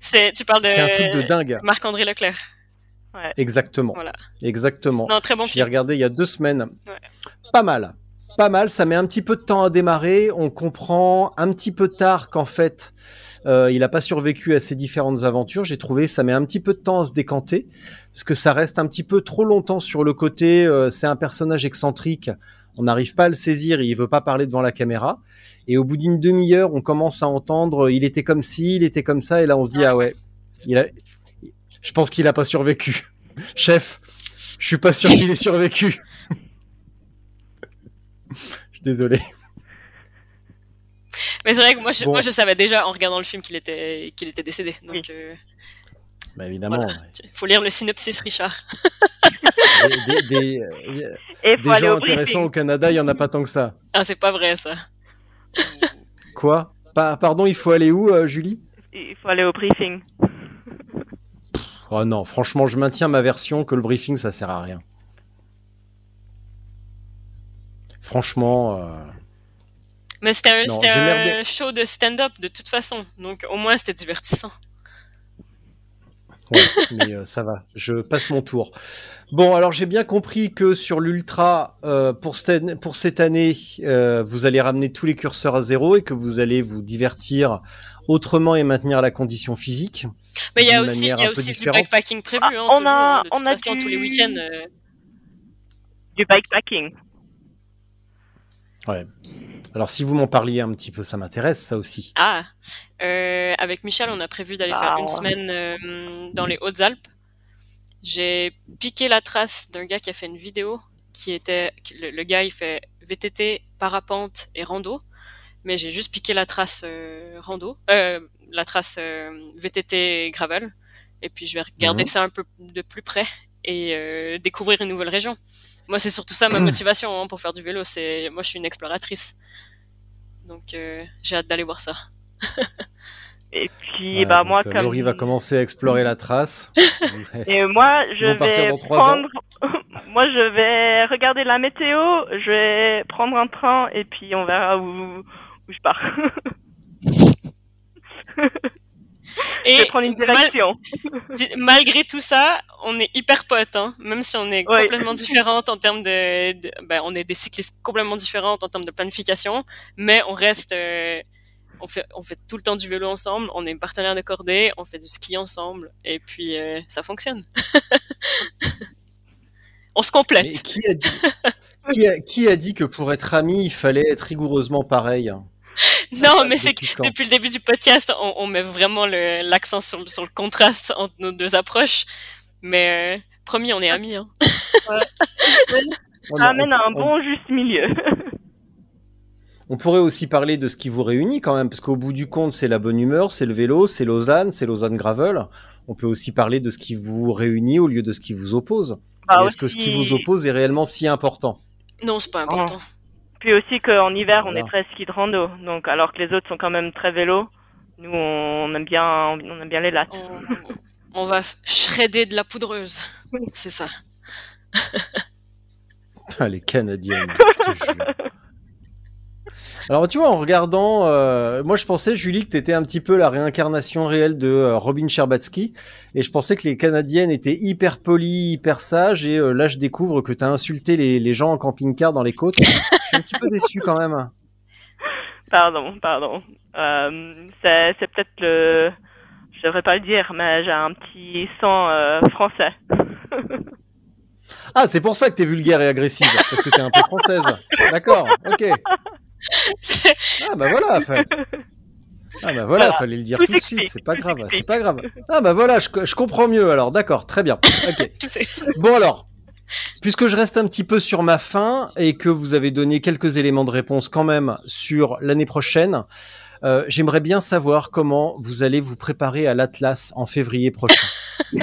C'est, tu parles de, C'est un truc de dingue. Marc-André Leclerc. Exactement. Voilà. Exactement. Non, très bon J'y ai film. regardé il y a deux semaines. Ouais. Pas mal. Pas mal. Ça met un petit peu de temps à démarrer. On comprend un petit peu tard qu'en fait, euh, il n'a pas survécu à ces différentes aventures. J'ai trouvé ça met un petit peu de temps à se décanter parce que ça reste un petit peu trop longtemps sur le côté. euh, c'est un personnage excentrique. On n'arrive pas à le saisir. Il veut pas parler devant la caméra. Et au bout d'une demi-heure, on commence à entendre. Il était comme ci, il était comme ça. Et là, on se dit Ah ouais. Il a. Je pense qu'il a pas survécu. Chef, je suis pas sûr qu'il ait survécu. Je suis désolé. Mais c'est vrai que moi je, Bon. moi, je savais déjà en regardant le film qu'il était, qu'il était décédé. Donc, Oui. euh, Bah évidemment. voilà. Il faut lire le synopsis, Richard. Des, des- des- euh, Et des gens au intéressants au Canada, il y en a pas tant que ça. Ah, c'est pas vrai, ça. Quoi? Pa- Pardon, il faut aller où, euh, Julie? Il faut aller au briefing. Oh non, franchement, je maintiens ma version que le briefing, ça sert à rien. Franchement, euh, Mais c'était un, Non, c'était j'ai un merdé. show de stand-up de toute façon. Donc, au moins, c'était divertissant. ouais, mais euh, ça va. Je passe mon tour. Bon, alors j'ai bien compris que sur l'ultra, euh, pour, cette, pour cette année, euh, vous allez ramener tous les curseurs à zéro et que vous allez vous divertir autrement et maintenir la condition physique. Mais il y a D'une aussi, y a du différente. bikepacking prévu. Ah, hein, on toujours, a-. De toute on a façon, du- tous les week-ends. euh, Du bikepacking. Ouais. Alors si vous m'en parliez un petit peu, ça m'intéresse, ça aussi. Ah, euh, avec Michel, on a prévu d'aller Ah, faire une ouais. semaine euh, dans les Hautes-Alpes. J'ai piqué la trace d'un gars qui a fait une vidéo qui était le, le gars il fait VTT, parapente et rando, mais j'ai juste piqué la trace euh, rando, euh, la trace euh, VTT et gravel, et puis je vais regarder Mhm. ça un peu de plus près et euh, découvrir une nouvelle région. Moi, c'est surtout ça ma motivation hein, pour faire du vélo. C'est moi, je suis une exploratrice, donc euh, j'ai hâte d'aller voir ça. Et puis, Ouais, bah donc, moi, euh, comme Laurie va commencer à explorer la trace. et moi, je vais prendre. moi, je vais regarder la météo. Je vais prendre un train et puis on verra où où je pars. Et prendre une direction. di- malgré tout ça, on est hyper potes, hein. même si on est Ouais. complètement différentes en termes de, de- ben, on est des cyclistes complètement différentes en termes de planification, mais on reste, euh, on fait, on fait tout le temps du vélo ensemble, on est partenaires de cordée, on fait du ski ensemble, et puis euh, ça fonctionne. on se Mais complète. qui a, dit, qui, a, qui a dit que pour être amis, il fallait être rigoureusement pareil Non, mais c'est Depuis que depuis le début du podcast, on, on met vraiment le- l'accent sur, le- sur le contraste entre nos deux approches. Mais euh, promis, on est amis. Hein. On, Ça amène à un on- bon juste milieu. on pourrait aussi parler de ce qui vous réunit quand même, parce qu'au bout du compte, c'est la bonne humeur, c'est le vélo, c'est Lausanne, c'est Lausanne Gravel. On peut aussi parler de ce qui vous réunit au lieu de ce qui vous oppose. Bah, Est-ce que ce qui vous oppose est réellement si important? Non, c'est pas important. Puis aussi qu'en hiver, on est très ski de rando. Donc, alors que les autres sont quand même très vélo, nous, on aime bien, on aime bien les lattes. On, on va shredder de la poudreuse. C'est ça. Ah, les Canadiennes, je te jure. Alors tu vois, en regardant, euh, moi je pensais, Julie, que tu étais un petit peu la réincarnation réelle de euh, Robin Scherbatsky, et je pensais que les Canadiennes étaient hyper polies, hyper sages, et euh, là je découvre que tu as insulté les, les gens en camping-car dans les côtes. je suis un petit peu déçu quand même. Pardon, pardon. Euh, c'est c'est peut-être le... Je devrais pas le dire, mais j'ai un petit sang euh, français. Ah, c'est pour ça que t'es vulgaire et agressive, parce que t'es un peu française. D'accord, ok. Ah bah voilà, fa- ah bah voilà, Voilà, fallait le dire tout tout de suite, c'est pas grave, c'est pas grave. Ah bah voilà, je, je comprends mieux alors, d'accord, très bien. Bon alors, puisque je reste un petit peu sur ma fin et que vous avez donné quelques éléments de réponse quand même sur l'année prochaine, euh, j'aimerais bien savoir comment vous allez vous préparer à l'Atlas en février prochain.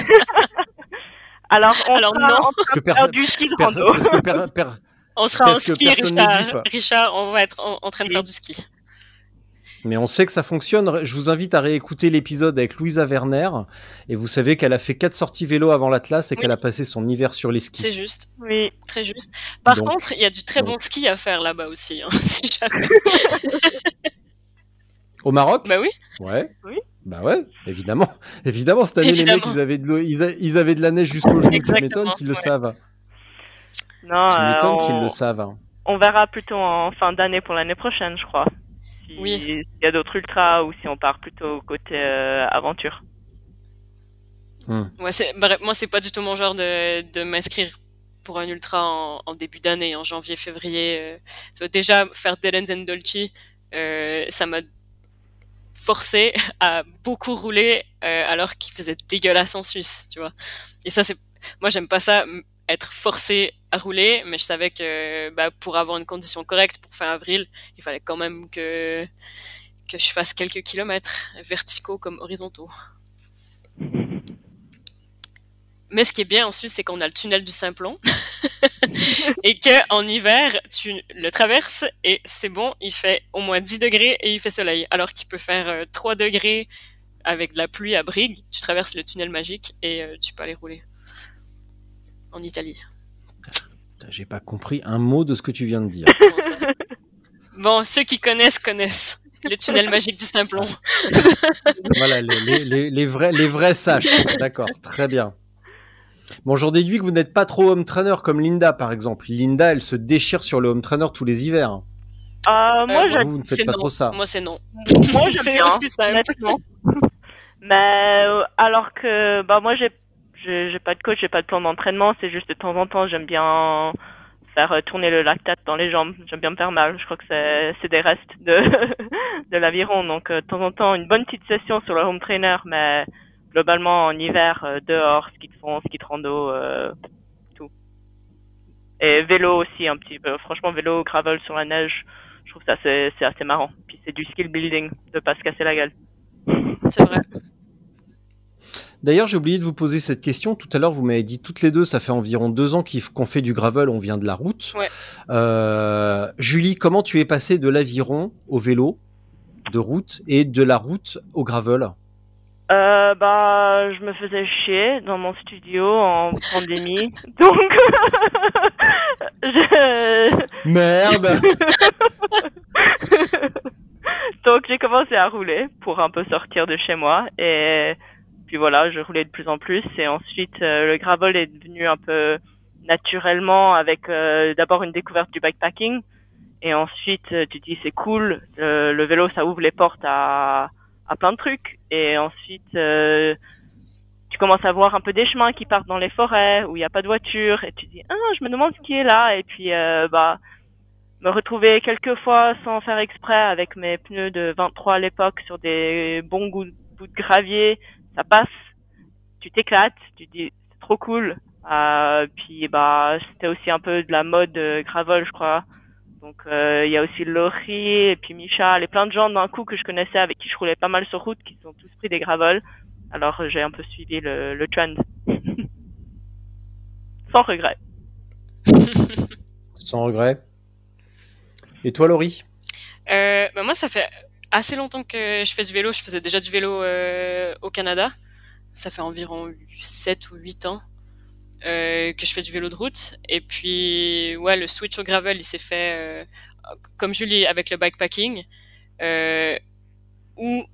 Alors, on Alors, sera non. en train Parce que de faire personne- du ski de Perso- rando. parce que per- per- On sera en ski, Richard. Richard, on va être en, en train de Oui. faire du ski. Mais on sait que ça fonctionne. Je vous invite à réécouter l'épisode avec Louisa Werner. Et vous savez qu'elle a fait quatre sorties vélo avant l'Atlas et Oui. qu'elle a passé son hiver sur les skis. C'est juste, Oui. très juste. Par Donc- contre, il y a du très donc- bon ski à faire là-bas aussi. hein, si jamais. Au Maroc? Bah oui. Ouais. Oui. Bah ouais, évidemment. Évidemment, cette année, les Évidemment. mecs, ils avaient de, l'eau- ils, a- ils avaient de la neige jusqu'au genou. Exactement, m'étonnes qu'ils le ouais. savent. Non, Tu euh, m'étonnes qu'ils on, le savent. on verra plutôt en fin d'année pour l'année prochaine, je crois. Si- Oui. S'il y a d'autres ultras ou si on part plutôt côté euh, aventure. Ouais, c'est, bref, moi, c'est pas du tout mon genre de, de m'inscrire pour un ultra en, en début d'année, en janvier, février. euh. Ça déjà faire and Dolce, euh, ça m'a forcé à beaucoup rouler euh, alors qu'il faisait dégueulasse en Suisse, tu vois. Et ça, c'est, moi, j'aime pas ça, être forcé à rouler, mais je savais que bah, pour avoir une condition correcte pour fin avril, il fallait quand même que que je fasse quelques kilomètres verticaux comme horizontaux. Mais ce qui est bien en Suisse, c'est qu'on a le tunnel du Simplon et que en hiver, tu le traverses et c'est bon, il fait au moins 10 degrés et il fait soleil. Alors qu'il peut faire euh, 3 degrés avec de la pluie à Brigue, tu traverses le tunnel magique et euh, tu peux aller rouler en Italie. J'ai pas compris un mot de ce que tu viens de dire. Ça bon, ceux qui connaissent connaissent le tunnel magique du Simplon. voilà, les, les, les, les vrais, les vrais sages. D'accord, très bien. Bon, j'en déduis que vous n'êtes pas trop home trainer comme Linda, par exemple. Linda, elle se déchire sur le home trainer tous les hivers. Euh, moi, Euh, je- vous ne faites C'est pas non. trop ça. Moi, c'est non. moi, j'aime bien, aussi honnêtement. Mais euh, alors que bah moi j'ai j'ai pas de coach, j'ai pas de plan d'entraînement, c'est juste de temps en temps j'aime bien faire euh, tourner le lactate dans les jambes, j'aime bien me faire mal, je crois que c'est des restes de l'aviron donc euh, de temps en temps une bonne petite session sur le home trainer mais globalement en hiver euh, dehors ski de fond, ski de rando tout. Et vélo aussi un petit peu, franchement vélo gravel sur la neige, je trouve ça c'est assez marrant. Puis c'est du skill building de pas se casser la gueule. C'est vrai. D'ailleurs, j'ai oublié de vous poser cette question. Tout à l'heure, vous m'avez dit toutes les deux, ça fait environ deux ans qu'on fait du gravel, on vient de la route. Ouais. Euh, Julie, comment tu es passée de l'aviron au vélo de route et de la route au gravel? Euh, bah, je me faisais chier dans mon studio en pandémie, donc je... Merde. donc j'ai commencé à rouler pour un peu sortir de chez moi et puis voilà, je roulais de plus en plus. Et ensuite euh, le gravel est devenu un peu naturellement avec euh, d'abord une découverte du bikepacking. Et ensuite euh, tu te dis c'est cool, le vélo ça ouvre les portes à plein de trucs. Et ensuite, tu commences à voir un peu des chemins qui partent dans les forêts où il n'y a pas de voiture. Et tu dis ah je me demande ce qui est là. Et puis bah me retrouver quelques fois sans faire exprès avec mes pneus de 23 à l'époque sur des bons bouts de gravier, ça passe, tu t'éclates, tu dis c'est trop cool. Euh, puis bah c'était aussi un peu de la mode euh, gravel je crois donc euh, il y a aussi Laurie et puis Micha, les plein de gens d'un coup que je connaissais avec qui je roulais pas mal sur route qui sont tous pris des gravels. Alors j'ai un peu suivi le, le trend. Sans regret. Sans regret. Et toi Laurie? Euh, bah Moi ça fait assez longtemps que je fais du vélo. Je faisais déjà du vélo euh, au Canada. Ça fait environ 7 ou 8 ans. Euh, que je fais du vélo de route. Et puis, ouais, le switch au gravel, il s'est fait euh, comme Julie avec le bikepacking, où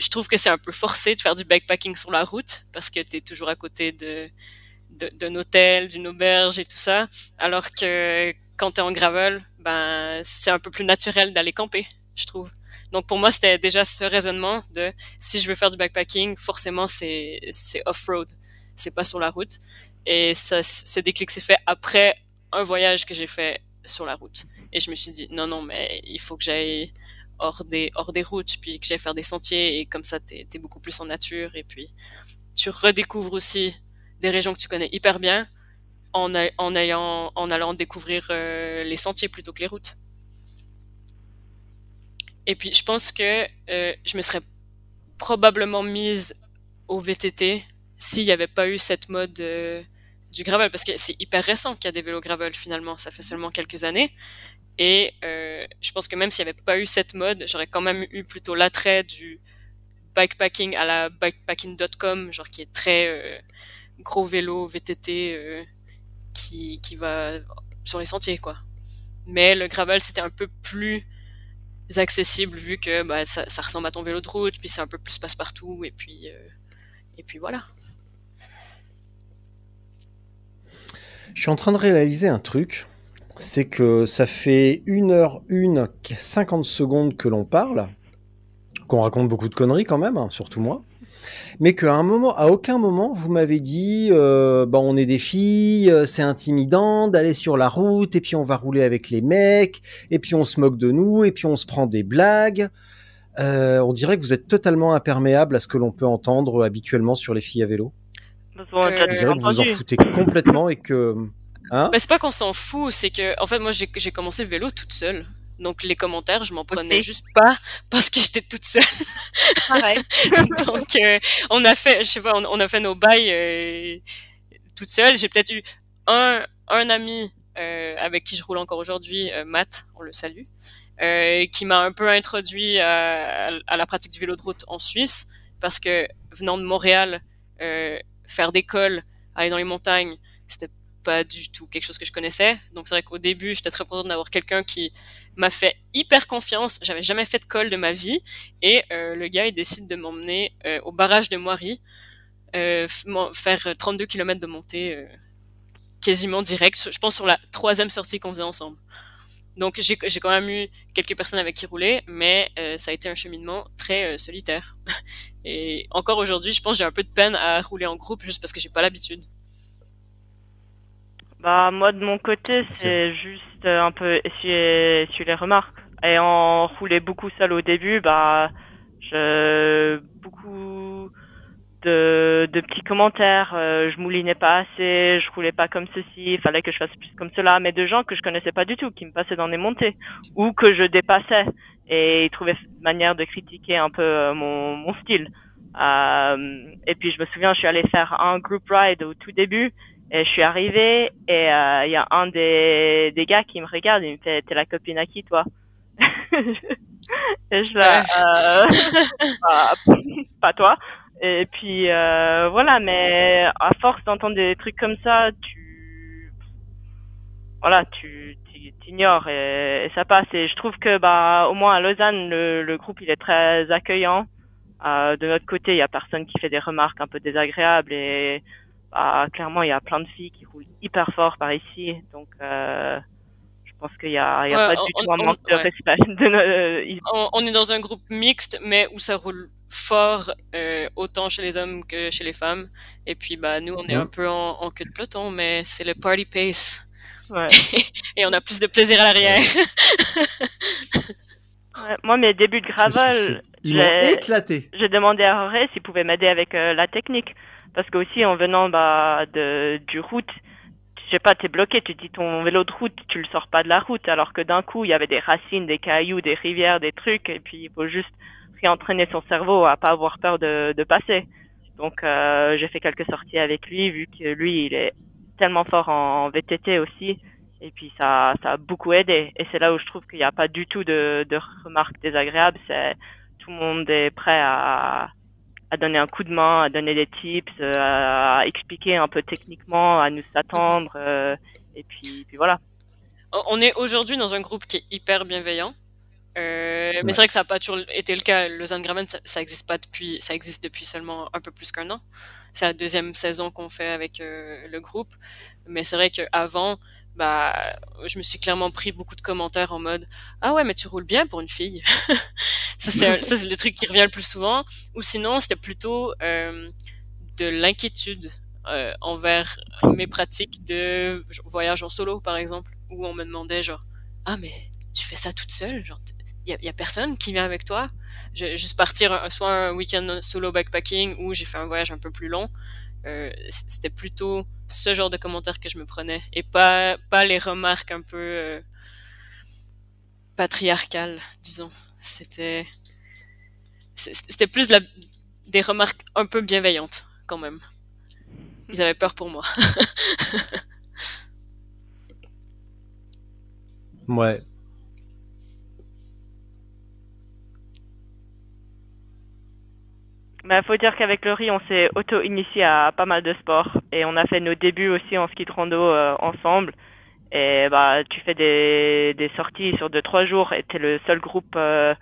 je trouve que c'est un peu forcé de faire du bikepacking sur la route parce que tu es toujours à côté d'un hôtel, d'une auberge et tout ça, alors que quand tu es en gravel, ben c'est un peu plus naturel d'aller camper, je trouve. Donc pour moi, c'était déjà ce raisonnement de si je veux faire du bikepacking, forcément c'est c'est off-road, c'est pas sur la route. Et ce déclic s'est fait après un voyage que j'ai fait sur la route. Et je me suis dit, non, non, mais il faut que j'aille hors des, hors des routes, puis que j'aille faire des sentiers, et comme ça, t'es es beaucoup plus en nature, et puis tu redécouvres aussi des régions que tu connais hyper bien en, ayant, en allant découvrir euh, les sentiers plutôt que les routes. Et puis, je pense que euh, je me serais probablement mise au VTT s'il n'y avait pas eu cette mode euh, du gravel parce que c'est hyper récent qu'il y a des vélos gravel finalement, ça fait seulement quelques années. Et euh, je pense que même s'il n'y avait pas eu cette mode, j'aurais quand même eu plutôt l'attrait du bikepacking à la bikepacking.com, genre qui est très euh, gros vélo VTT euh, qui, qui va sur les sentiers quoi. Mais le gravel c'était un peu plus accessible vu que bah, ça, ressemble à ton vélo de route, puis c'est un peu plus passe-partout et puis et puis voilà. Je suis en train de réaliser un truc. C'est que ça fait 1 heure 1 50 secondes que l'on parle, qu'on raconte beaucoup de conneries quand même, hein, surtout moi. Mais qu'à un moment, à aucun moment, vous m'avez dit, euh, bah, on est des filles, euh, c'est intimidant d'aller sur la route, et puis on va rouler avec les mecs, et puis on se moque de nous, et puis on se prend des blagues. Euh, on dirait que vous êtes totalement imperméable à ce que l'on peut entendre habituellement sur les filles à vélo. Euh, On dirait que vous vous en foutez complètement et que. Hein? Bah, c'est pas qu'on s'en fout, c'est que, en fait, moi, j'ai commencé le vélo toute seule. Donc, les commentaires, je m'en prenais juste pas parce que j'étais toute seule. Pareil. Donc, euh, on a fait, je sais pas, on, a fait nos bails euh, toute seule. J'ai peut-être eu un, un ami euh, avec qui je roule encore aujourd'hui, euh, Matt, on le salue, qui m'a un peu introduit à, à, la pratique du vélo de route en Suisse parce que venant de Montréal, faire des cols, aller dans les montagnes, c'était pas du tout quelque chose que je connaissais. Donc c'est vrai qu'au début, j'étais très contente d'avoir quelqu'un qui m'a fait hyper confiance. J'avais jamais fait de col de ma vie et euh, le gars il décide de m'emmener euh, au barrage de Moiry, euh, faire 32 km de montée quasiment direct. Je pense sur la troisième sortie qu'on faisait ensemble. Donc j'ai quand même eu quelques personnes avec qui rouler, mais ça a été un cheminement très solitaire. Et encore aujourd'hui, je pense que j'ai un peu de peine à rouler en groupe juste parce que j'ai pas l'habitude. Bah moi de mon côté, c'est juste un peu essuyer, essuyer les remarques. Et en rouler beaucoup seul au début, bah je beaucoup de, de petits commentaires. Euh, je moulinais pas assez, je roulais pas comme ceci, il fallait que je fasse plus comme cela. Mais de gens que je connaissais pas du tout, qui me passaient dans les montées ou que je dépassais et ils trouvaient manière de critiquer un peu euh, mon, mon style. Euh, et puis je me souviens, je suis allée faire un group ride au tout début et je suis arrivée et il y a un des, des gars qui me regarde, il me fait t'es la copine à qui toi? Et je la, euh, pas, pas toi. Et puis euh, voilà, mais à force d'entendre des trucs comme ça, tu voilà, tu t'ignores et, et, ça passe. Et je trouve que bah au moins à Lausanne, le, le groupe il est très accueillant. Euh, de notre côté, il y a personne qui fait des remarques un peu désagréables et bah, clairement il y a plein de filles qui roulent hyper fort par ici, donc. Euh, je pense qu'il y a, il y a Ouais, pas du on- tout un on- manque de ouais. respect. De, euh, On, on est dans un groupe mixte, mais où ça roule fort, euh, autant chez les hommes que chez les femmes. Et puis, bah, nous, on est un peu en, en queue de peloton, mais c'est le party pace. ouais. Et on a plus de plaisir à l'arrière. Ouais, Moi, mes débuts de gravel, fait- Ils m'ont j'ai- éclaté. j'ai demandé à Jorge s'il pouvait m'aider avec euh, la technique. Parce que aussi, en venant bah, de, du route, je sais pas, t'es bloqué, tu dis ton vélo de route, tu le sors pas de la route, alors que d'un coup, il y avait des racines, des cailloux, des rivières, des trucs, et puis il faut juste réentraîner son cerveau à pas avoir peur de, de passer. Donc, euh, j'ai fait quelques sorties avec lui, vu que lui, il est tellement fort en VTT aussi. Et puis, ça, ça a beaucoup aidé. Et c'est là où je trouve qu'il n'y a pas du tout de, de remarques désagréables. C'est, tout le monde est prêt à, à donner un coup de main, à donner des tips, euh, à expliquer un peu techniquement, à nous attendre. euh, et puis, puis voilà. On est aujourd'hui dans un groupe qui est hyper bienveillant. Euh, mais Ouais. c'est vrai que ça n'a pas toujours été le cas. Lausanne Graben, ça, ça existe pas depuis, ça existe depuis seulement un peu plus qu'un an. C'est la deuxième saison qu'on fait avec euh, le groupe. Mais c'est vrai qu'avant, bah, je me suis clairement pris beaucoup de commentaires en mode Ah ouais, mais tu roules bien pour une fille. ça, c'est le truc qui revient le plus souvent. Ou sinon, c'était plutôt euh, de l'inquiétude euh, envers mes pratiques de voyage en solo, par exemple, où on me demandait genre Ah, mais tu fais ça toute seule? Genre, il y a, personne qui vient avec toi? Je- Juste partir un- soit un week-end solo backpacking ou j'ai fait un voyage un peu plus long. Euh, c'était plutôt ce genre de commentaires que je me prenais et pas, pas les remarques un peu euh, patriarcales, disons. C'était c'était plus des remarques un peu bienveillantes quand même. Ils avaient peur pour moi. Ouais. Bah, faut dire qu'avec Laurie, on s'est auto-initié à pas mal de sports. Et on a fait nos débuts aussi en ski de rando euh, ensemble. Et bah, tu fais des, des sorties sur deux, trois jours et t'es le seul groupe euh,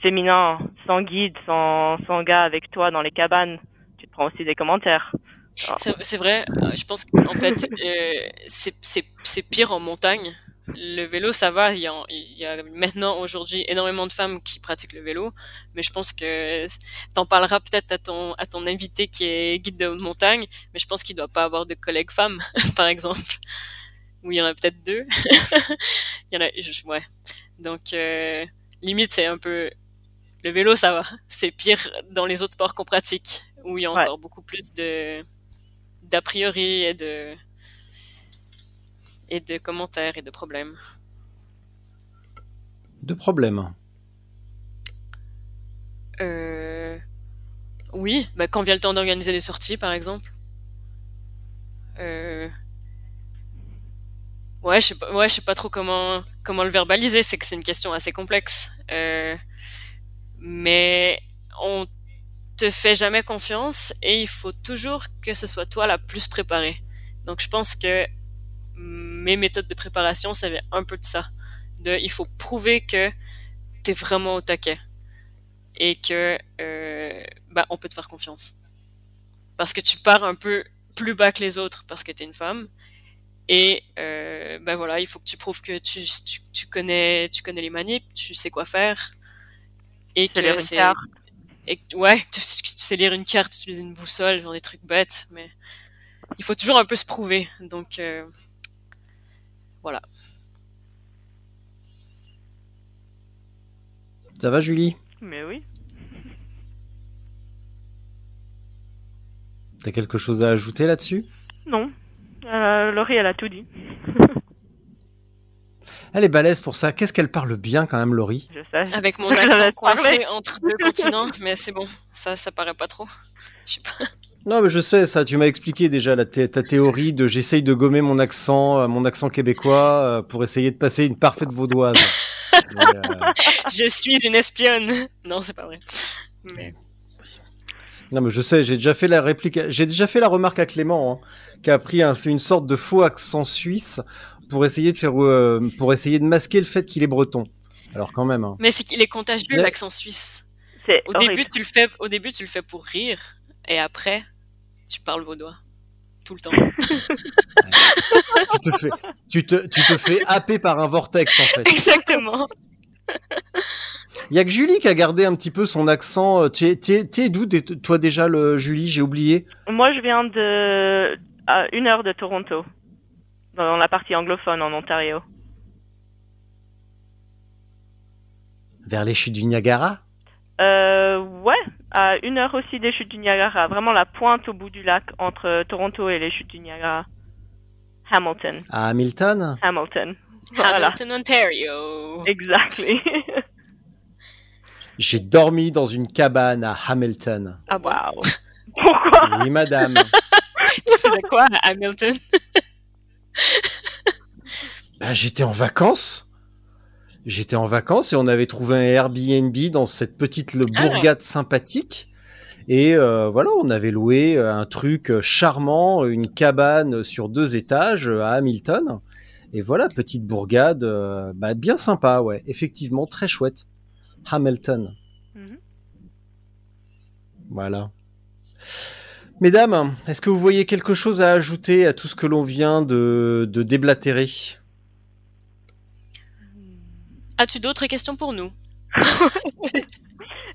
féminin, sans guide, sans, sans gars avec toi dans les cabanes. Tu te prends aussi des commentaires. C'est vrai, euh, je pense qu'en fait, c'est pire en montagne. Le vélo, ça va, il y a, il y a maintenant, aujourd'hui, énormément de femmes qui pratiquent le vélo, mais je pense que t'en parleras peut-être à ton, à ton invité qui est guide de montagne, mais je pense qu'il doit pas avoir de collègues femmes, par exemple. Ou il y en a peut-être deux. il y en a, je- ouais. Donc, euh, limite, c'est un peu, le vélo, ça va. C'est pire dans les autres sports qu'on pratique, où il y a Ouais. encore beaucoup plus de, d'a priori et de et de commentaires et de problèmes. Deux problèmes. Euh... Oui, bah quand vient le temps d'organiser des sorties, par exemple. Euh... Ouais, je sais pas, ouais, je sais pas trop comment comment le verbaliser. C'est que c'est une question assez complexe. Euh... Mais on te fait jamais confiance et il faut toujours que ce soit toi la plus préparée. Donc je pense que mes méthodes de préparation, ça vient un peu de ça. De, il faut prouver que t'es vraiment au taquet et que euh, bah, on peut te faire confiance. Parce que tu pars un peu plus bas que les autres parce que t'es une femme. Et euh, ben voilà, il faut que tu prouves que tu, tu, tu connais tu connais les manips, tu sais quoi faire. Et Tu sais lire que une c'est carte. et ouais, tu, tu sais lire une carte, utiliser une boussole, genre des trucs bêtes, mais il faut toujours un peu se prouver. Donc euh, voilà. Ça va, Julie? Mais oui. T'as quelque chose à ajouter là-dessus? Non. Euh, Laurie, elle a tout dit. Elle est balèze pour ça. Qu'est-ce qu'elle parle bien quand même, Laurie? Je sais. Avec mon accent coincé entre deux continents, mais c'est bon, ça ça paraît pas trop. Je sais pas. Non, mais je sais ça. Tu m'as expliqué déjà la ta théorie de j'essaye de gommer mon accent, euh, mon accent québécois, euh, pour essayer de passer une parfaite vaudoise. Mais, euh, Je suis une espionne. Non, c'est pas vrai. Mais... Non, mais je sais, j'ai déjà fait la réplique, j'ai déjà fait la remarque à Clément, hein, qui a pris un- une sorte de faux accent suisse pour essayer de faire, euh, pour essayer de masquer le fait qu'il est breton. Alors quand même. hein. Mais c'est qu'il est contagieux, l'accent suisse. Au horrible. début, tu le fais, au début, tu le fais pour rire, et après, tu parles vaudois. Tout le temps. tu te fais, tu te, tu te fais happer par un vortex en fait. Exactement. Il y a que Julie qui a gardé un petit peu son accent. euh, Tu es, tu es, tu es d'où toi déjà le Julie J'ai oublié. Moi, je viens de à une heure de Toronto, dans la partie anglophone en Ontario. Vers les chutes du Niagara? Euh, ouais, à une heure aussi des chutes du Niagara, vraiment la pointe au bout du lac entre Toronto et les chutes du Niagara. Hamilton, À Hamilton? Hamilton. Voilà, Hamilton, Ontario. exactly. J'ai dormi dans une cabane à Hamilton. Ah bon? wow. Pourquoi? Oui, madame. Tu faisais quoi à Hamilton? Bah, j'étais en vacances. J'étais en vacances et on avait trouvé un Airbnb dans cette petite le Ah. bourgade sympathique. Et euh, voilà, on avait loué euh, un truc euh, charmant, une cabane sur deux étages à Hamilton. Et voilà, petite bourgade, euh, bah, bien sympa, ouais, effectivement, très chouette. Hamilton. Mhm. Voilà. Mesdames, est-ce que vous voyez quelque chose à ajouter à tout ce que l'on vient de, de déblatérer? As-tu d'autres questions pour nous?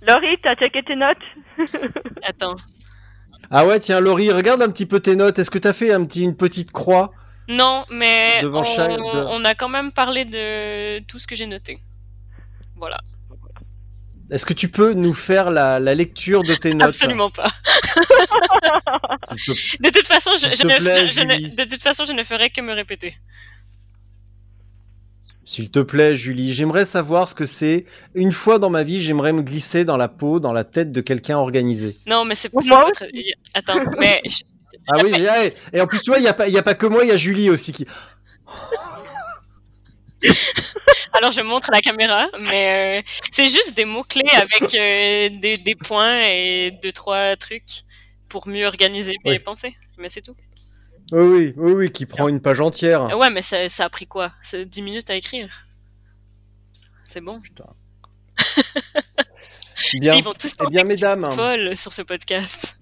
Laurie, t'as checké tes notes? Attends. Ah ouais, tiens, Laurie, regarde un petit peu tes notes. Est-ce que t'as fait un petit, une petite croix? Non, mais Devant on, chaque- de- on a quand même parlé de tout ce que j'ai noté. Voilà. Est-ce que tu peux nous faire la, la lecture de tes notes? Absolument pas. De toute façon, je, S'il je te ne, plaît, je- je ne- Julie. de toute façon, je ne ferai que me répéter. S'il te plaît, Julie, j'aimerais savoir ce que c'est. Une fois dans ma vie, j'aimerais me glisser dans la peau, dans la tête de quelqu'un organisé. Non, mais c'est peut être- Attends, mais je- Ah oui, et, en plus, tu vois, il n'y a, pas- il y a pas que moi, il y a Julie aussi qui. alors je montre à la caméra, mais euh, c'est juste des mots clés avec euh, des, des points et deux trois trucs pour mieux organiser mes Oui. pensées. Mais c'est tout. Oui, oui, oui, oui, qui prend une page entière. Ah ouais, mais ça, ça a pris quoi? C'est 10 minutes à écrire. C'est bon. Bien. Ils vont tous Eh bien, mesdames. folle sur ce podcast.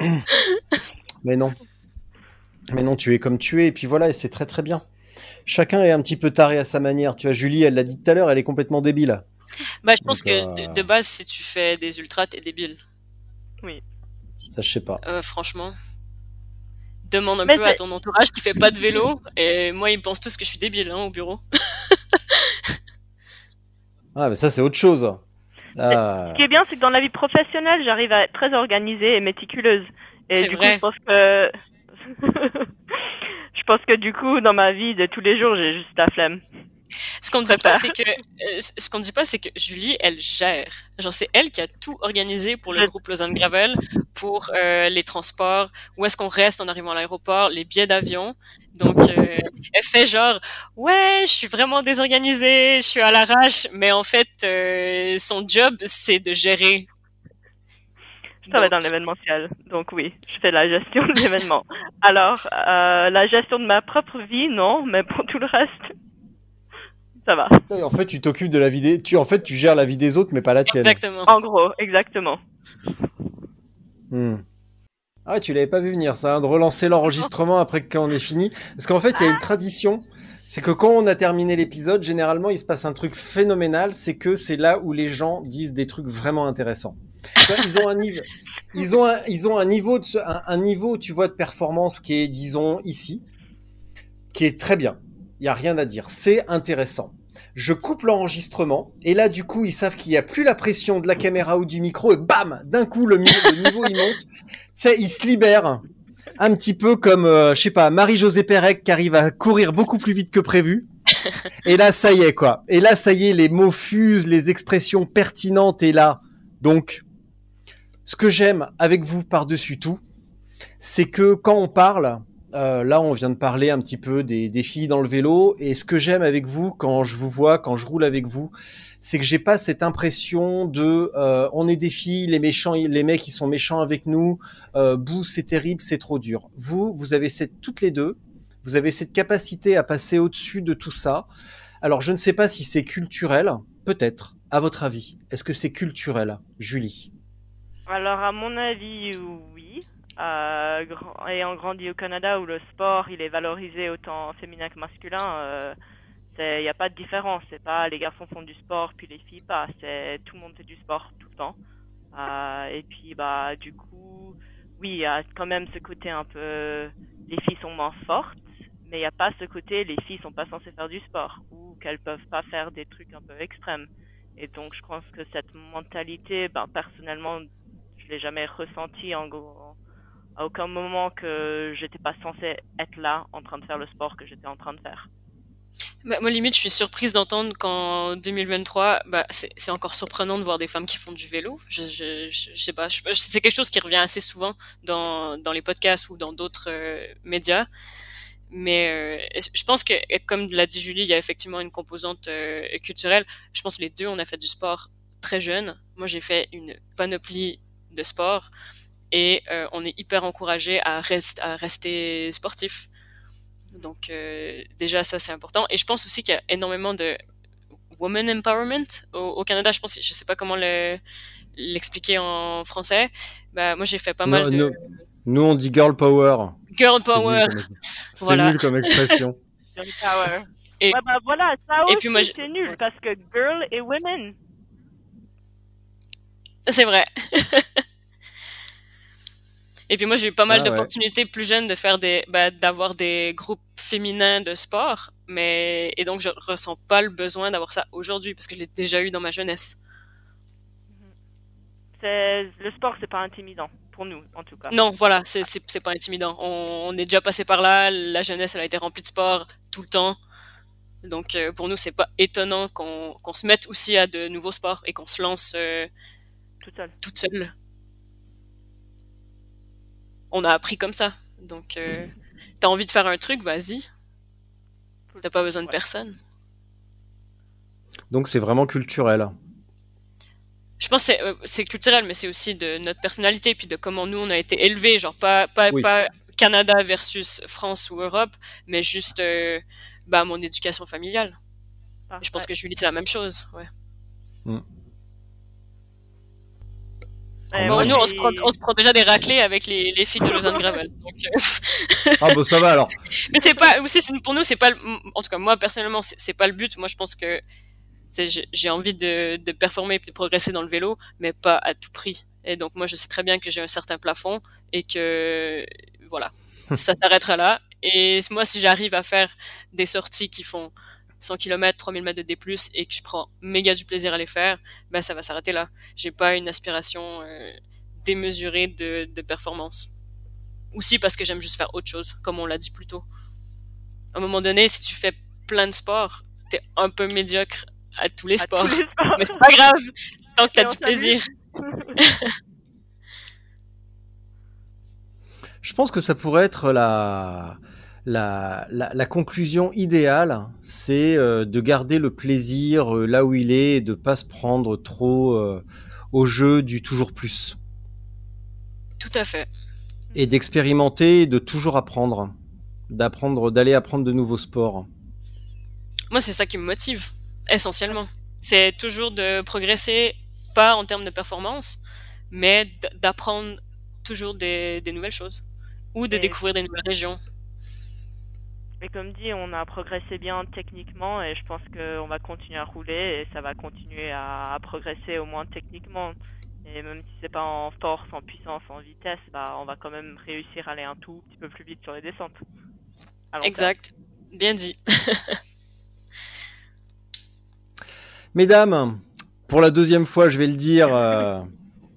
Mais non. Mais non, tu es comme tu es, et puis voilà, et c'est très très bien. Chacun est un petit peu taré à sa manière. Tu vois, Julie, elle l'a dit tout à l'heure, elle est complètement débile. Bah, je pense Donc, que euh, de, de base, si tu fais des ultras, t'es débile. Ça, je sais pas. Euh, franchement. Demande un Mais peu à ton entourage qui fait pas de vélo, et moi, ils pensent tous que je suis débile hein, au bureau. Ah, mais ça, c'est autre chose. Ah. Ce qui est bien, c'est que dans la vie professionnelle, j'arrive à être très organisée et méticuleuse. Et C'est du vrai. coup, je pense que... je pense que du coup, dans ma vie de tous les jours, j'ai juste la flemme. Ce qu'on ne dit pas, c'est que euh, ce qu'on dit pas, c'est que Julie, elle gère. Genre, c'est elle qui a tout organisé pour le groupe Lausanne Gravel, pour euh, les transports, où est-ce qu'on reste en arrivant à l'aéroport, les billets d'avion. Donc, euh, elle fait genre, ouais, je suis vraiment désorganisée, je suis à l'arrache, mais en fait, son job, c'est de gérer. Ça va dans l'événementiel. Donc oui, je fais la gestion de l'événement. Alors, la gestion de ma propre vie, non, mais pour tout le reste, ça va. Et En fait, tu t'occupes de la vie des... tu, en fait, tu gères la vie des autres, mais pas la tienne. Exactement. En gros, exactement. Hmm. Ah, tu l'avais pas vu venir, ça, hein, de relancer l'enregistrement après que quand on est fini. Parce qu'en fait, il y a une tradition, c'est que quand on a terminé l'épisode, généralement, il se passe un truc phénoménal, c'est que c'est là où les gens disent des trucs vraiment intéressants. Ils ont un niveau, ils ont un, ils ont un niveau de, un, un niveau, tu vois, de performance qui est, disons, ici, qui est très bien. Il y a rien à dire. C'est intéressant. Je coupe l'enregistrement et là, du coup, ils savent qu'il n'y a plus la pression de la caméra ou du micro et bam, d'un coup, le, le niveau il monte. Tu sais, ils se libèrent un petit peu comme, euh, je sais pas, Marie-Josée Pérec qui arrive à courir beaucoup plus vite que prévu. Et là, ça y est, quoi. Et là, ça y est, les mots fusent, les expressions pertinentes et là. Donc, ce que j'aime avec vous par-dessus tout, c'est que quand on parle, euh, là, on vient de parler un petit peu des, des filles dans le vélo. Et ce que j'aime avec vous, quand je vous vois, quand je roule avec vous, c'est que j'ai pas cette impression de euh, on est des filles, les méchants, les mecs ils sont méchants avec nous, euh, bouh c'est terrible, c'est trop dur. Vous, vous avez cette toutes les deux, vous avez cette capacité à passer au-dessus de tout ça. Alors je ne sais pas si c'est culturel, peut-être. À votre avis, est-ce que c'est culturel, Julie? Alors à mon avis, oui. Euh, ayant grandi au Canada où le sport il est valorisé autant féminin que masculin. Euh, il n'y a pas de différence. C'est pas les garçons font du sport puis les filles pas. C'est tout le monde fait du sport tout le temps. Euh, et puis bah du coup, oui, il y a quand même ce côté un peu les filles sont moins fortes, mais il n'y a pas ce côté les filles sont pas censées faire du sport ou qu'elles peuvent pas faire des trucs un peu extrêmes. Et donc je pense que cette mentalité, ben personnellement, je l'ai jamais ressenti en, en à aucun moment que j'étais pas censée être là en train de faire le sport que j'étais en train de faire. Bah, moi, limite, je suis surprise d'entendre qu'en 2023, bah, c'est encore surprenant de voir des femmes qui font du vélo. Je, sais pas, c'est quelque chose qui revient assez souvent dans, dans les podcasts ou dans d'autres euh, médias. Mais euh, je pense que, comme l'a dit Julie, il y a effectivement une composante euh, culturelle. Je pense que les deux, on a fait du sport très jeune. Moi, j'ai fait une panoplie de sport et on est hyper encouragé à, rest, à rester sportif. Donc euh, déjà ça c'est important. Et je pense aussi qu'il y a énormément de woman empowerment au, Canada. Je pense, je sais pas comment l'expliquer en français. Bah moi j'ai fait pas mal de. Nous, on dit girl power. Girl power. C'est nul, comme expression. girl power. Et, bah, voilà, ça aussi c'est nul parce que girl et women. C'est vrai. Et puis moi, j'ai eu pas mal ah d'opportunités plus jeunes de faire des, bah, d'avoir des groupes féminins de sport, mais et donc je ressens pas le besoin d'avoir ça aujourd'hui parce que je l'ai déjà eu dans ma jeunesse. C'est le sport, c'est pas intimidant pour nous, en tout cas. Non, voilà, c'est c'est pas intimidant. On, on, est déjà passé par là. La jeunesse, elle a été remplie de sport tout le temps. Donc euh, pour nous, c'est pas étonnant qu'on qu'on se mette aussi à de nouveaux sports et qu'on se lance euh, toute seule. Toute seule on a appris comme ça. Donc, euh, t'as envie de faire un truc, vas-y. T'as pas besoin de personne. Donc, c'est vraiment culturel. Je pense que euh, c'est culturel, mais c'est aussi de notre personnalité, puis de comment nous, on a été élevés. Genre, pas, pas, pas Canada versus France ou Europe, mais juste euh, bah, mon éducation familiale. Je pense que Julie, c'est la même chose. Ouais. Mm. Bon, nous, on se, prend, on se, prend, déjà des raclés avec les, les filles de Lausanne Gravel. Donc, euh... ah, bah ça va alors. Mais c'est pas, aussi, pour nous, c'est pas, en tout cas, moi, personnellement, c'est pas le but. Moi, je pense que j'ai envie de, de performer et de progresser dans le vélo, mais pas à tout prix. Et donc, moi, je sais très bien que j'ai un certain plafond et que, voilà, ça s'arrêtera là. Et moi, si j'arrive à faire des sorties qui font 100 km, 3000 mètres de D+, et que je prends méga du plaisir à les faire, ben ça va s'arrêter là. J'ai pas une aspiration euh, démesurée de, de performance. Aussi parce que j'aime juste faire autre chose, comme on l'a dit plus tôt. À un moment donné, si tu fais plein de sports, t'es un peu médiocre à tous les, sports. Mais c'est pas grave, tant que t'as du plaisir. Je pense que ça pourrait être la, la, la, conclusion idéale, c'est euh, de garder le plaisir euh, là où il est et de pas se prendre trop euh, au jeu du toujours plus. Tout à fait. Et d'expérimenter, et de toujours apprendre, d'apprendre, d'aller apprendre de nouveaux sports. Moi, c'est ça qui me motive, essentiellement. C'est toujours de progresser, pas en termes de performance, mais d'apprendre toujours des, des nouvelles choses ou de découvrir des nouvelles régions. Et comme dit, on a progressé bien techniquement et je pense qu'on va continuer à rouler et ça va continuer à, progresser au moins techniquement. Et même si c'est pas en force, en puissance, en vitesse, bah, on va quand même réussir à aller un tout petit peu plus vite sur les descentes. Exact. Bien dit. Mesdames, pour la deuxième fois, je vais le dire, euh,